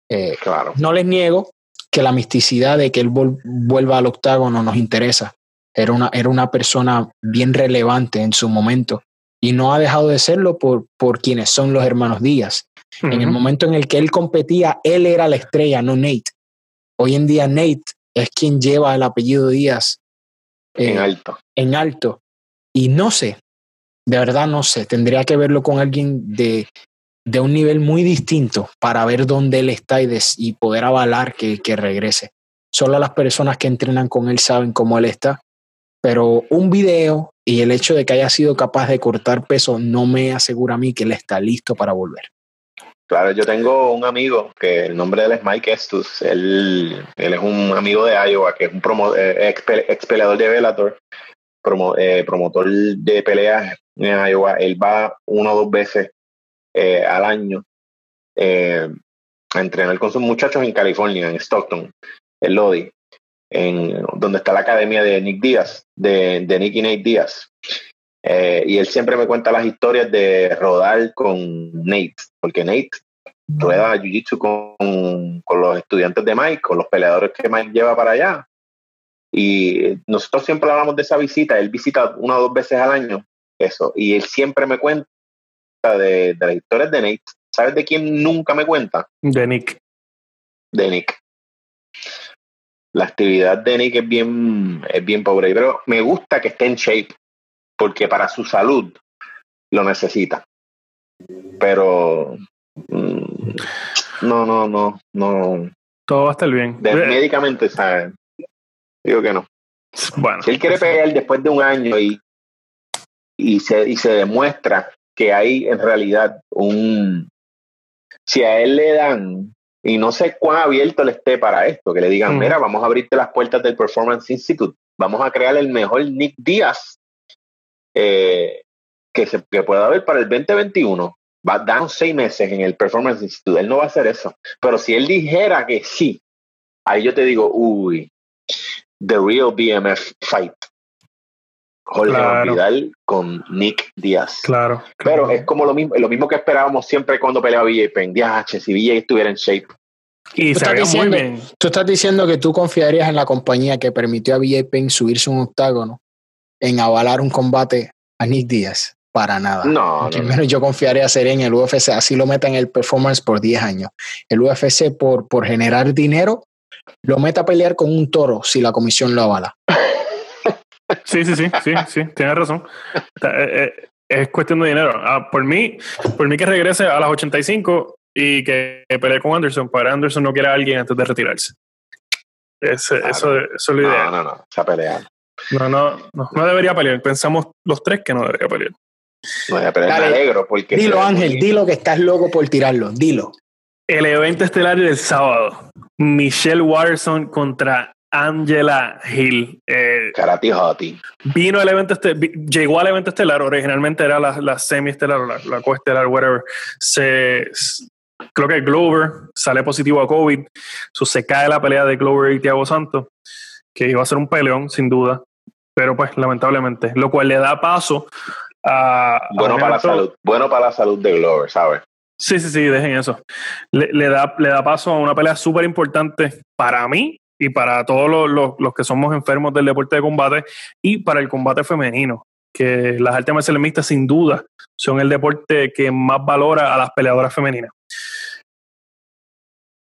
Eh, claro. No les niego que la misticidad de que él vuelva al octágono nos interesa. Era una, era una persona bien relevante en su momento y no ha dejado de serlo por, por quienes son los hermanos Díaz. En el momento en el que él competía, él era la estrella, no Nate. Hoy en día Nate es quien lleva el apellido Díaz en eh, alto. En alto. Y no sé, de verdad no sé, tendría que verlo con alguien de, de un nivel muy distinto para ver dónde él está y, y poder avalar que, que regrese. Solo las personas que entrenan con él saben cómo él está, pero un video y el hecho de que haya sido capaz de cortar peso no me asegura a mí que él está listo para volver. Claro, yo tengo un amigo que el nombre de él es Mike Estus. Él, él es un amigo de Iowa, que es un promo, eh, ex, peleador de Bellator, eh, promotor de peleas en Iowa. Él va una o dos veces eh, al año a entrenar con sus muchachos en California, en Stockton, en Lodi en donde está la academia de Nick Díaz, de, de Nick y Nate Díaz. Eh, y él siempre me cuenta las historias de rodar con Nate, porque Nate rueda Jiu-Jitsu con, con, los estudiantes de Mike, con los peleadores que Mike lleva para allá. Y nosotros siempre hablamos de esa visita, él visita una o dos veces al año, eso, y él siempre me cuenta de, de las historias de Nate. ¿Sabes de quién nunca me cuenta? De Nick. De Nick la actividad de Nick es bien, es bien pobre, pero me gusta que esté en shape, porque para su salud lo necesita. Pero mm, no, no, no, no. Todo va a estar bien. médicamente, ¿sabes? Digo que no. Bueno. Si él quiere pelear después de un año y, y, se, y se demuestra que hay en realidad un... Si a él le dan y no sé cuán abierto le esté para esto, que le digan, mm. mira, vamos a abrirte las puertas del Performance Institute, vamos a crear el mejor Nick Díaz eh, que, se, que pueda haber para el 2021. Va a dar seis meses en el Performance Institute, él no va a hacer eso. Pero si él dijera que sí, ahí yo te digo, uy, The Real BMF Fight. Jorge Vidal con Nick Díaz. Claro, Pero es como lo mismo, lo mismo que esperábamos siempre cuando peleaba BJ Penn. si BJ estuviera en shape. Y ¿Tú, estás diciendo, muy bien. tú estás diciendo que tú confiarías en la compañía que permitió a BJ Penn subirse un octágono en avalar un combate a Nick Díaz. para nada. No, Primero yo confiaría sería en el UFC, así lo meta en el performance por 10 años. El UFC por, por generar dinero lo meta a pelear con un toro si la comisión lo avala. Sí, sí, sí, sí, sí, tienes razón. Eh, eh, es cuestión de dinero. Ah, por mí, por mí que regrese a las 85 y que pelee con Anderson, para Anderson no quiera a alguien antes de retirarse. eso, eso, es lo ideal. No, no, no, se ha peleado. No, no, no, debería pelear. Pensamos los tres que no debería pelear. No debería pelear, alegro porque... Dilo, Ángel, dilo que estás loco por tirarlo, dilo. El evento estelar del sábado. Michelle Watson contra Angela Hill. Eh, Karate Hottie. Vino al evento este, llegó al evento estelar, originalmente era la, la semi-estelar, la, la coestelar, whatever. Se, creo que Glover sale positivo a COVID, so se cae la pelea de Glover y Thiago Santos, que iba a ser un peleón, sin duda, pero pues lamentablemente, lo cual le da paso a... Bueno para la salud, bueno para la salud de Glover, ¿sabes? Sí, sí, sí, dejen eso. Le, da, le da paso a una pelea súper importante para mí y para todos los, los, que somos enfermos del deporte de combate y para el combate femenino, que las artes marciales mixtas sin duda son el deporte que más valora a las peleadoras femeninas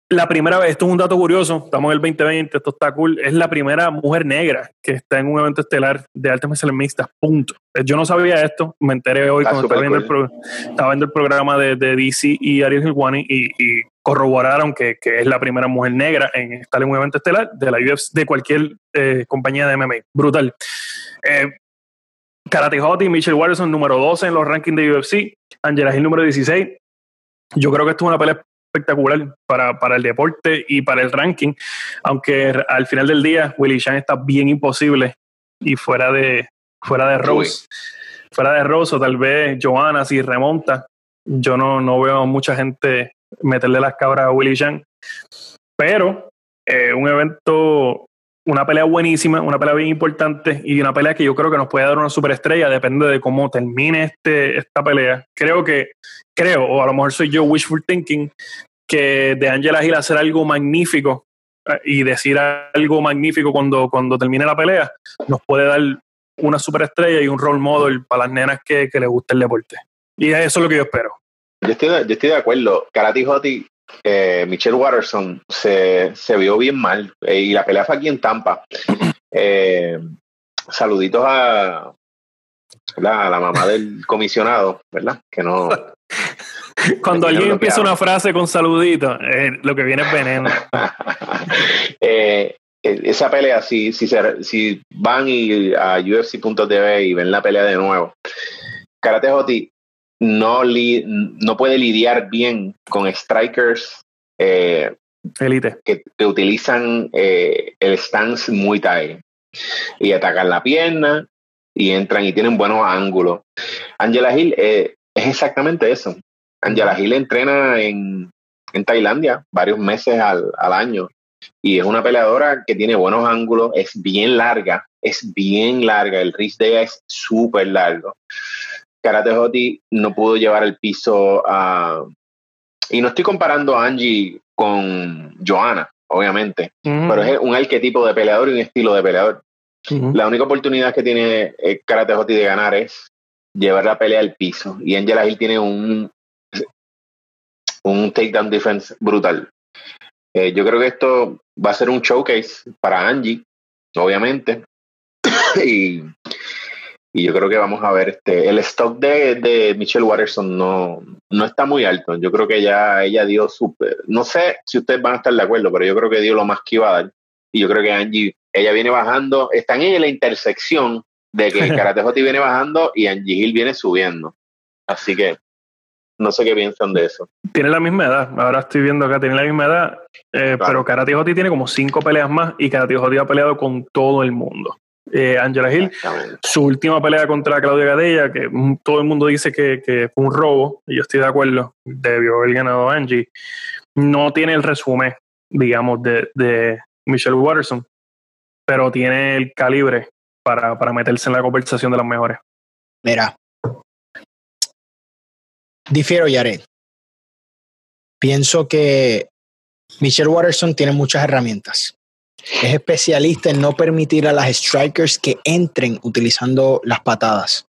la primera vez, esto es un dato curioso, estamos en el 2020, esto está cool, es la primera mujer negra que está en un evento estelar de artes marciales mixtas, punto. Yo no sabía esto, me enteré hoy cuando estaba viendo, el programa de, DC y Ariel Hilwani y, corroboraron que, es la primera mujer negra en estar en un evento estelar de la UFC, de cualquier eh, compañía de MMA. Brutal. Eh, Karate Hot y Michelle Watterson número 12 en los rankings de UFC, Angela Hill número 16. Yo creo que esto es una pelea espectacular para, para, el deporte y para el ranking, aunque al final del día Willy Chan está bien imposible y fuera de, fuera de Rose, fuera de Rose o tal vez Johanna si remonta, yo no, no veo mucha gente meterle las cabras a Willy Chan, pero eh, un evento una pelea buenísima, una pelea bien importante y una pelea que yo creo que nos puede dar una superestrella, depende de cómo termine este, esta pelea. Creo que, creo, o a lo mejor soy yo wishful thinking, que de Angela Hill hacer algo magnífico eh, y decir algo magnífico cuando, cuando termine la pelea, nos puede dar una superestrella y un role model para las nenas que, que les gusta el deporte. Y eso es lo que yo espero. Yo estoy, yo estoy de acuerdo. Karate eh, Michelle Watterson se, se, vio bien mal eh, y la pelea fue aquí en Tampa. Eh, saluditos a la, la, mamá del comisionado, ¿verdad? Que no. Cuando alguien empieza una frase con saludito, lo que viene es veneno. esa pelea, si, si, si van y a UFC.tv y ven la pelea de nuevo, Karate Hoti no, no puede lidiar bien con strikers eh, Elite. Que, utilizan eh, el stance muy tight y atacan la pierna y entran y tienen buenos ángulos. Angela Hill eh, es exactamente eso. Angela Hill entrena en, en Tailandia varios meses al, al año y es una peleadora que tiene buenos ángulos, es bien larga, es bien larga, el wrist de ella es súper largo. Karate Hoti no pudo llevar el piso a... Y no estoy comparando a Angie con Johanna, obviamente, pero es un arquetipo de peleador y un estilo de peleador. La única oportunidad que tiene Karate Hoti de ganar es llevar la pelea al piso. Y Angela Hill tiene un, un takedown defense brutal. Eh, yo creo que esto va a ser un showcase para Angie, obviamente. y y yo creo que vamos a ver este el stock de, de Michelle Watterson no, no está muy alto. Yo creo que ya ella dio súper, no sé si ustedes van a estar de acuerdo, pero yo creo que dio lo más que iba a dar. Y yo creo que Angie, ella viene bajando, están en la intersección de que Karate Hoti viene bajando y Angie Hill viene subiendo. Así que no sé qué piensan de eso. Tiene la misma edad, ahora estoy viendo acá, tiene la misma edad, eh, pero Karate Hoti tiene como cinco peleas más y Karate Hoti ha peleado con todo el mundo eh, Angela Hill. Su última pelea contra Claudia Gadella, que todo el mundo dice que, fue un robo, y yo estoy de acuerdo, debió haber ganado Angie. No tiene el resumen, digamos, de, Michelle Watterson, pero tiene el calibre para, para meterse en la conversación de las mejores. Mira, difiero, Yared. Pienso que Michelle Watterson tiene muchas herramientas. Es especialista en no permitir a las strikers que entren utilizando las patadas.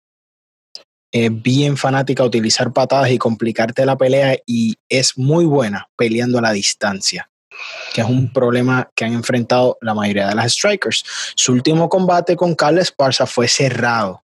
es bien fanática a utilizar patadas y complicarte la pelea y es muy buena peleando a la distancia, que es un problema que han enfrentado la mayoría de las strikers. Su último combate con Carles Esparza fue cerrado.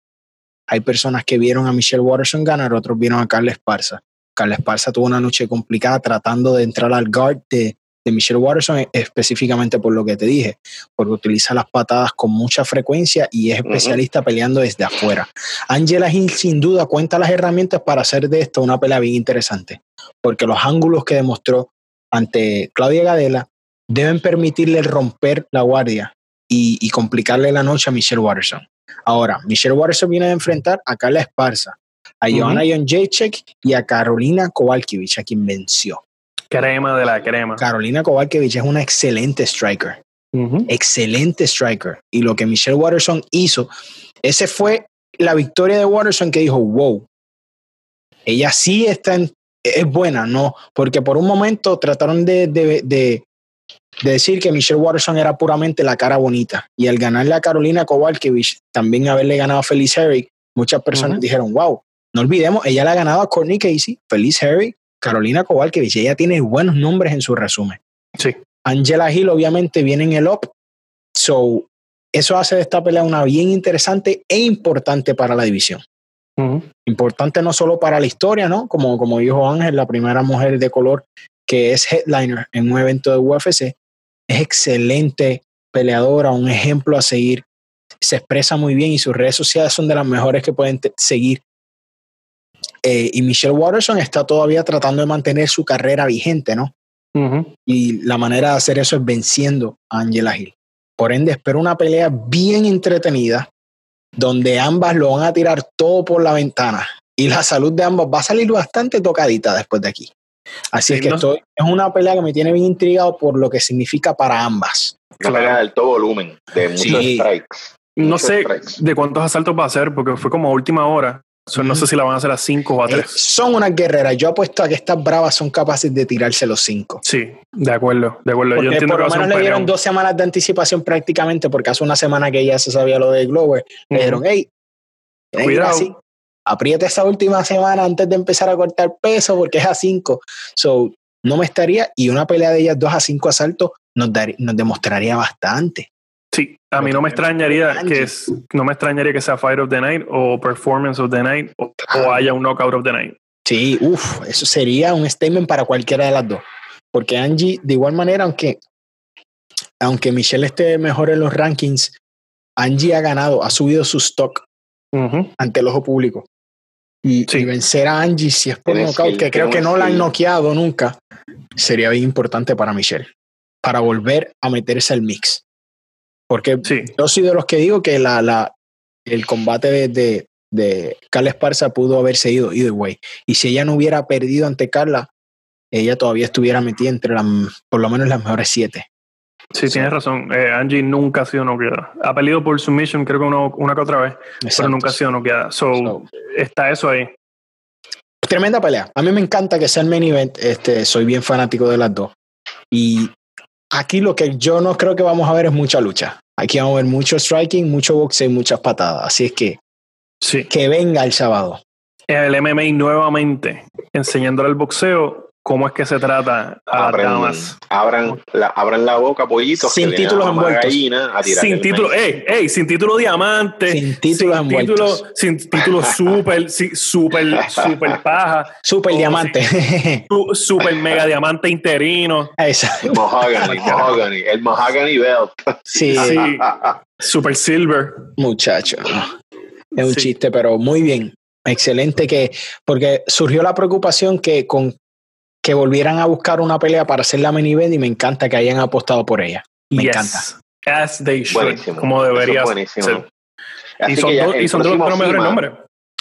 Hay personas que vieron a Michelle Watterson ganar, otros vieron a Carles Esparza. Carles Esparza tuvo una noche complicada tratando de entrar al guard de, de Michelle Watterson e, específicamente por lo que te dije, porque utiliza las patadas con mucha frecuencia y es especialista peleando desde afuera. Angela Hill sin duda cuenta las herramientas para hacer de esto una pelea bien interesante, porque los ángulos que demostró ante Claudia Gadela deben permitirle romper la guardia y, complicarle la noche a Michelle Watterson. Ahora, Michelle Watterson viene a enfrentar a Carla Esparza, a Joanna Jonjacek y a Carolina Kowalkiewicz, a quien venció. Crema de la crema. Carolina Kowalkiewicz es una excelente striker. Excelente striker. Y lo que Michelle Watterson hizo, ese fue la victoria de Watterson que dijo, wow, ella sí está en, es buena, ¿no? Porque por un momento trataron de, de, de, decir que Michelle Watterson era puramente la cara bonita. Y al ganarle a Carolina Kowalkiewicz, también haberle ganado a Felice Harry, muchas personas dijeron, wow, no olvidemos, ella le ha ganado a Courtney Casey, Felice Harry, Carolina Kowalkiewicz, ella tiene buenos nombres en su resumen. Sí. Angela Hill obviamente viene en el up, so eso hace de esta pelea una bien interesante e importante para la división. Importante no solo para la historia, ¿no? Como, como dijo Ángel, la primera mujer de color que es headliner en un evento de UFC, es excelente peleadora, un ejemplo a seguir, se expresa muy bien y sus redes sociales son de las mejores que pueden seguir eh, y Michelle Watterson está todavía tratando de mantener su carrera vigente, ¿no? Y la manera de hacer eso es venciendo a Angela Hill. Por ende, espero una pelea bien entretenida, donde ambas lo van a tirar todo por la ventana. Y la salud de ambas va a salir bastante tocadita después de aquí. Así es que esto es una pelea que me tiene bien intrigado por lo que significa para ambas. Una pelea de alto volumen, de muchos strikes. No sé de cuántos asaltos va a ser, porque fue como a última hora. No sé si la van a hacer a 5 o a 3. Eh, son unas guerreras. Yo apuesto a que estas bravas son capaces de tirarse los 5. Sí, de acuerdo, de acuerdo. Yo entiendo por lo menos le dieron dos semanas de anticipación prácticamente, porque hace una semana que ya se sabía lo de Glover. Le dijeron, hey, cuidado. aprieta esa última semana antes de empezar a cortar peso, porque es a 5. So, no me estaría, y una pelea de ellas 2 a 5 asaltos nos, nos demostraría bastante. Sí, a mí no me extrañaría que es, no me extrañaría que sea Fight of the Night o Performance of the Night o, haya un Knockout of the Night. Sí, uff, eso sería un statement para cualquiera de las dos. Porque Angie, de igual manera, aunque, aunque Michelle esté mejor en los rankings, Angie ha ganado, ha subido su stock ante el ojo público. Y, vencer a Angie, si es por knockout, que creo que no la han noqueado nunca, sería bien importante para Michelle, para volver a meterse al mix. Porque yo soy de los que digo que la, la, el combate de, de, de Carla Esparza pudo haberse ido either way. Y si ella no hubiera perdido ante Carla, ella todavía estuviera metida entre las, por lo menos las mejores siete. Sí, tienes razón. Eh, Angie nunca ha sido noqueada. Ha peleado por submission, creo que una que otra vez, pero nunca ha sido noqueada. So, está eso ahí. Tremenda pelea. A mí me encanta que sea el main event. Este, soy bien fanático de las dos. Y aquí lo que yo no creo que vamos a ver es mucha lucha. Aquí vamos a ver mucho striking, mucho boxeo y muchas patadas. Así es que sí. que venga el sábado. El MMA nuevamente enseñándole el boxeo cómo es que se trata a abran, damas. Abran la, abran la boca, pollitos. Sin títulos envueltos. sin título, ey, ey, sin título diamante. Sin títulos sin título, sin título super, super, super paja. Super diamante. super mega diamante interino. Exacto. Mahogany, mahogany. El mahogany belt. Sí. sí. super silver. Muchacho. Es un chiste, pero muy bien. Excelente que, porque surgió la preocupación que con que volvieran a buscar una pelea para hacer la main event y me encanta que hayan apostado por ella. Me encanta. As they should, como debería ser. Y son, y son dos los mejores nombres.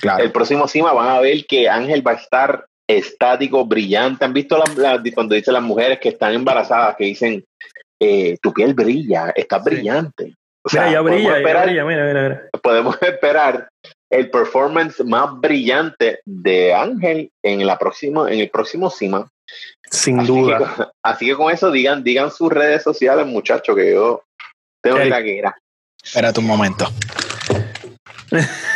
Claro. El próximo CIMA van a ver que Ángel va a estar estático, brillante. ¿Han visto la, cuando dicen las mujeres que están embarazadas que dicen eh, tu piel brilla, está brillante? O sea, mira, ya brilla, ya brilla, mira, mira, mira. Podemos esperar el performance más brillante de Ángel en la próxima, en el próximo CIMA. Sin duda. así que con eso digan, digan sus redes sociales, muchachos, que yo tengo la guerra. Espérate un momento.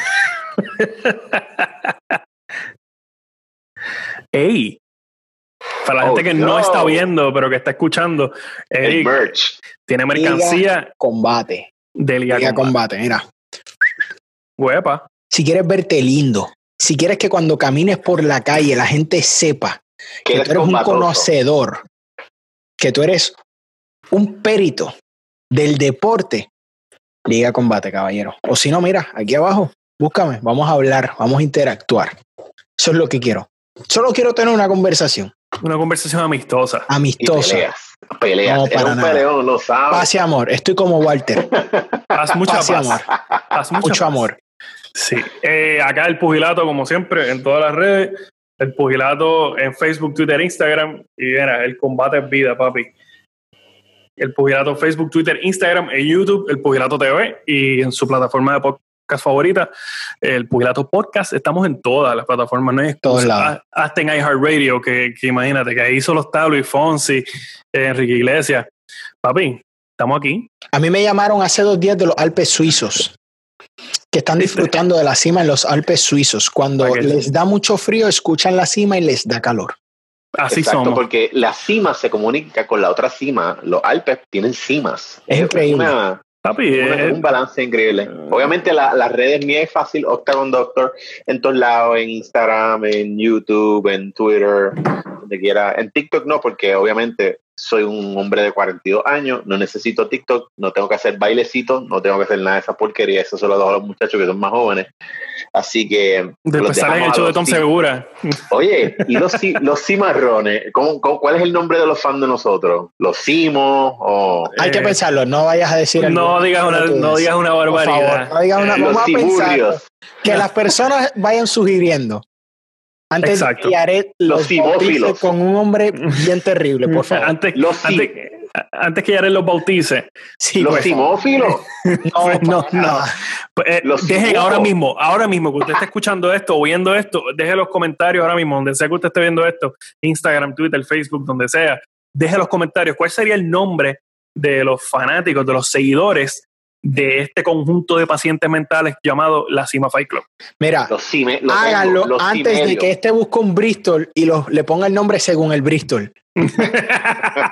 ¡Ey! Para la gente oh, que no. está viendo, pero que está escuchando, Eric tiene mercancía. combate. De Liga, combate. combate. Mira. Huepa. Si quieres verte lindo, si quieres que cuando camines por la calle la gente sepa que tú eres un conocedor, que tú eres un perito del deporte, Liga Combate, caballero. O si no, mira, aquí abajo, búscame, vamos a hablar, vamos a interactuar. Eso es lo que quiero. Solo quiero tener una conversación. Una conversación amistosa. Amistosa. peleas. No, para nada. Peleón, lo sabes. Paz y amor. Estoy como Walter. Haz mucha paz. amor. Haz mucho amor. Sí. Eh, acá el pugilato, como siempre, en todas las redes. El pugilato en Facebook, Twitter, Instagram. Y mira, el combate es vida, papi. El pugilato Facebook, Twitter, Instagram, en YouTube, el pugilato TV y en su plataforma de podcast favorita, el Pugilato Podcast. Estamos en todas las plataformas, no hay todos lados. Hasta en iHeartRadio, que, que imagínate, que ahí solo está Luis Fonsi, eh, Enrique Iglesias. Papi, estamos aquí. A mí me llamaron hace dos días de los Alpes suizos que están disfrutando de la cima en los Alpes suizos. Cuando les da mucho frío, escuchan la cima y les da calor. Así Exacto, porque la cima se comunica con la otra cima. Los Alpes tienen cimas. Es, increíble. Papi, es un balance increíble. Obviamente las redes mías es fácil, Octagon Doctor, en todos lados, en Instagram, en YouTube, en Twitter, donde quiera. En TikTok no, porque obviamente soy un hombre de 42 años, no necesito TikTok, no tengo que hacer bailecitos, no tengo que hacer nada de esa porquería, eso solo lo dejo a los muchachos que son más jóvenes. Así que. Después salen el show de Tom Segura. Oye, ¿y los, los cimarrones? ¿Cómo, cuál es el nombre de los fans de nosotros? ¿Los cimos? O... Hay que pensarlo, no vayas a decir. No digas una, no digas una barbaridad. no digas una. Vamos a pensar que las personas vayan sugiriendo. Antes Exacto. que los, los con un hombre bien terrible, por favor. Antes, los antes, antes que Yaret los bautice. Sí, los simófilos. no, no, no. Pues, eh, dejen ahora mismo, ahora mismo que usted esté escuchando esto o viendo esto, deje los comentarios ahora mismo, donde sea que usted esté viendo esto, Instagram, Twitter, Facebook, donde sea, deje los comentarios. ¿Cuál sería el nombre de los fanáticos, de los seguidores de este conjunto de pacientes mentales llamado la Cima Fight Club. Mira, háganlo antes de que este busque un Bristol y le ponga el nombre según el Bristol.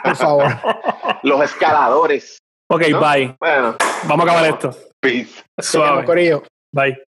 Por favor. Los escaladores. Ok, bye. Bueno. Vamos a acabar esto. Peace. Suave. Bye.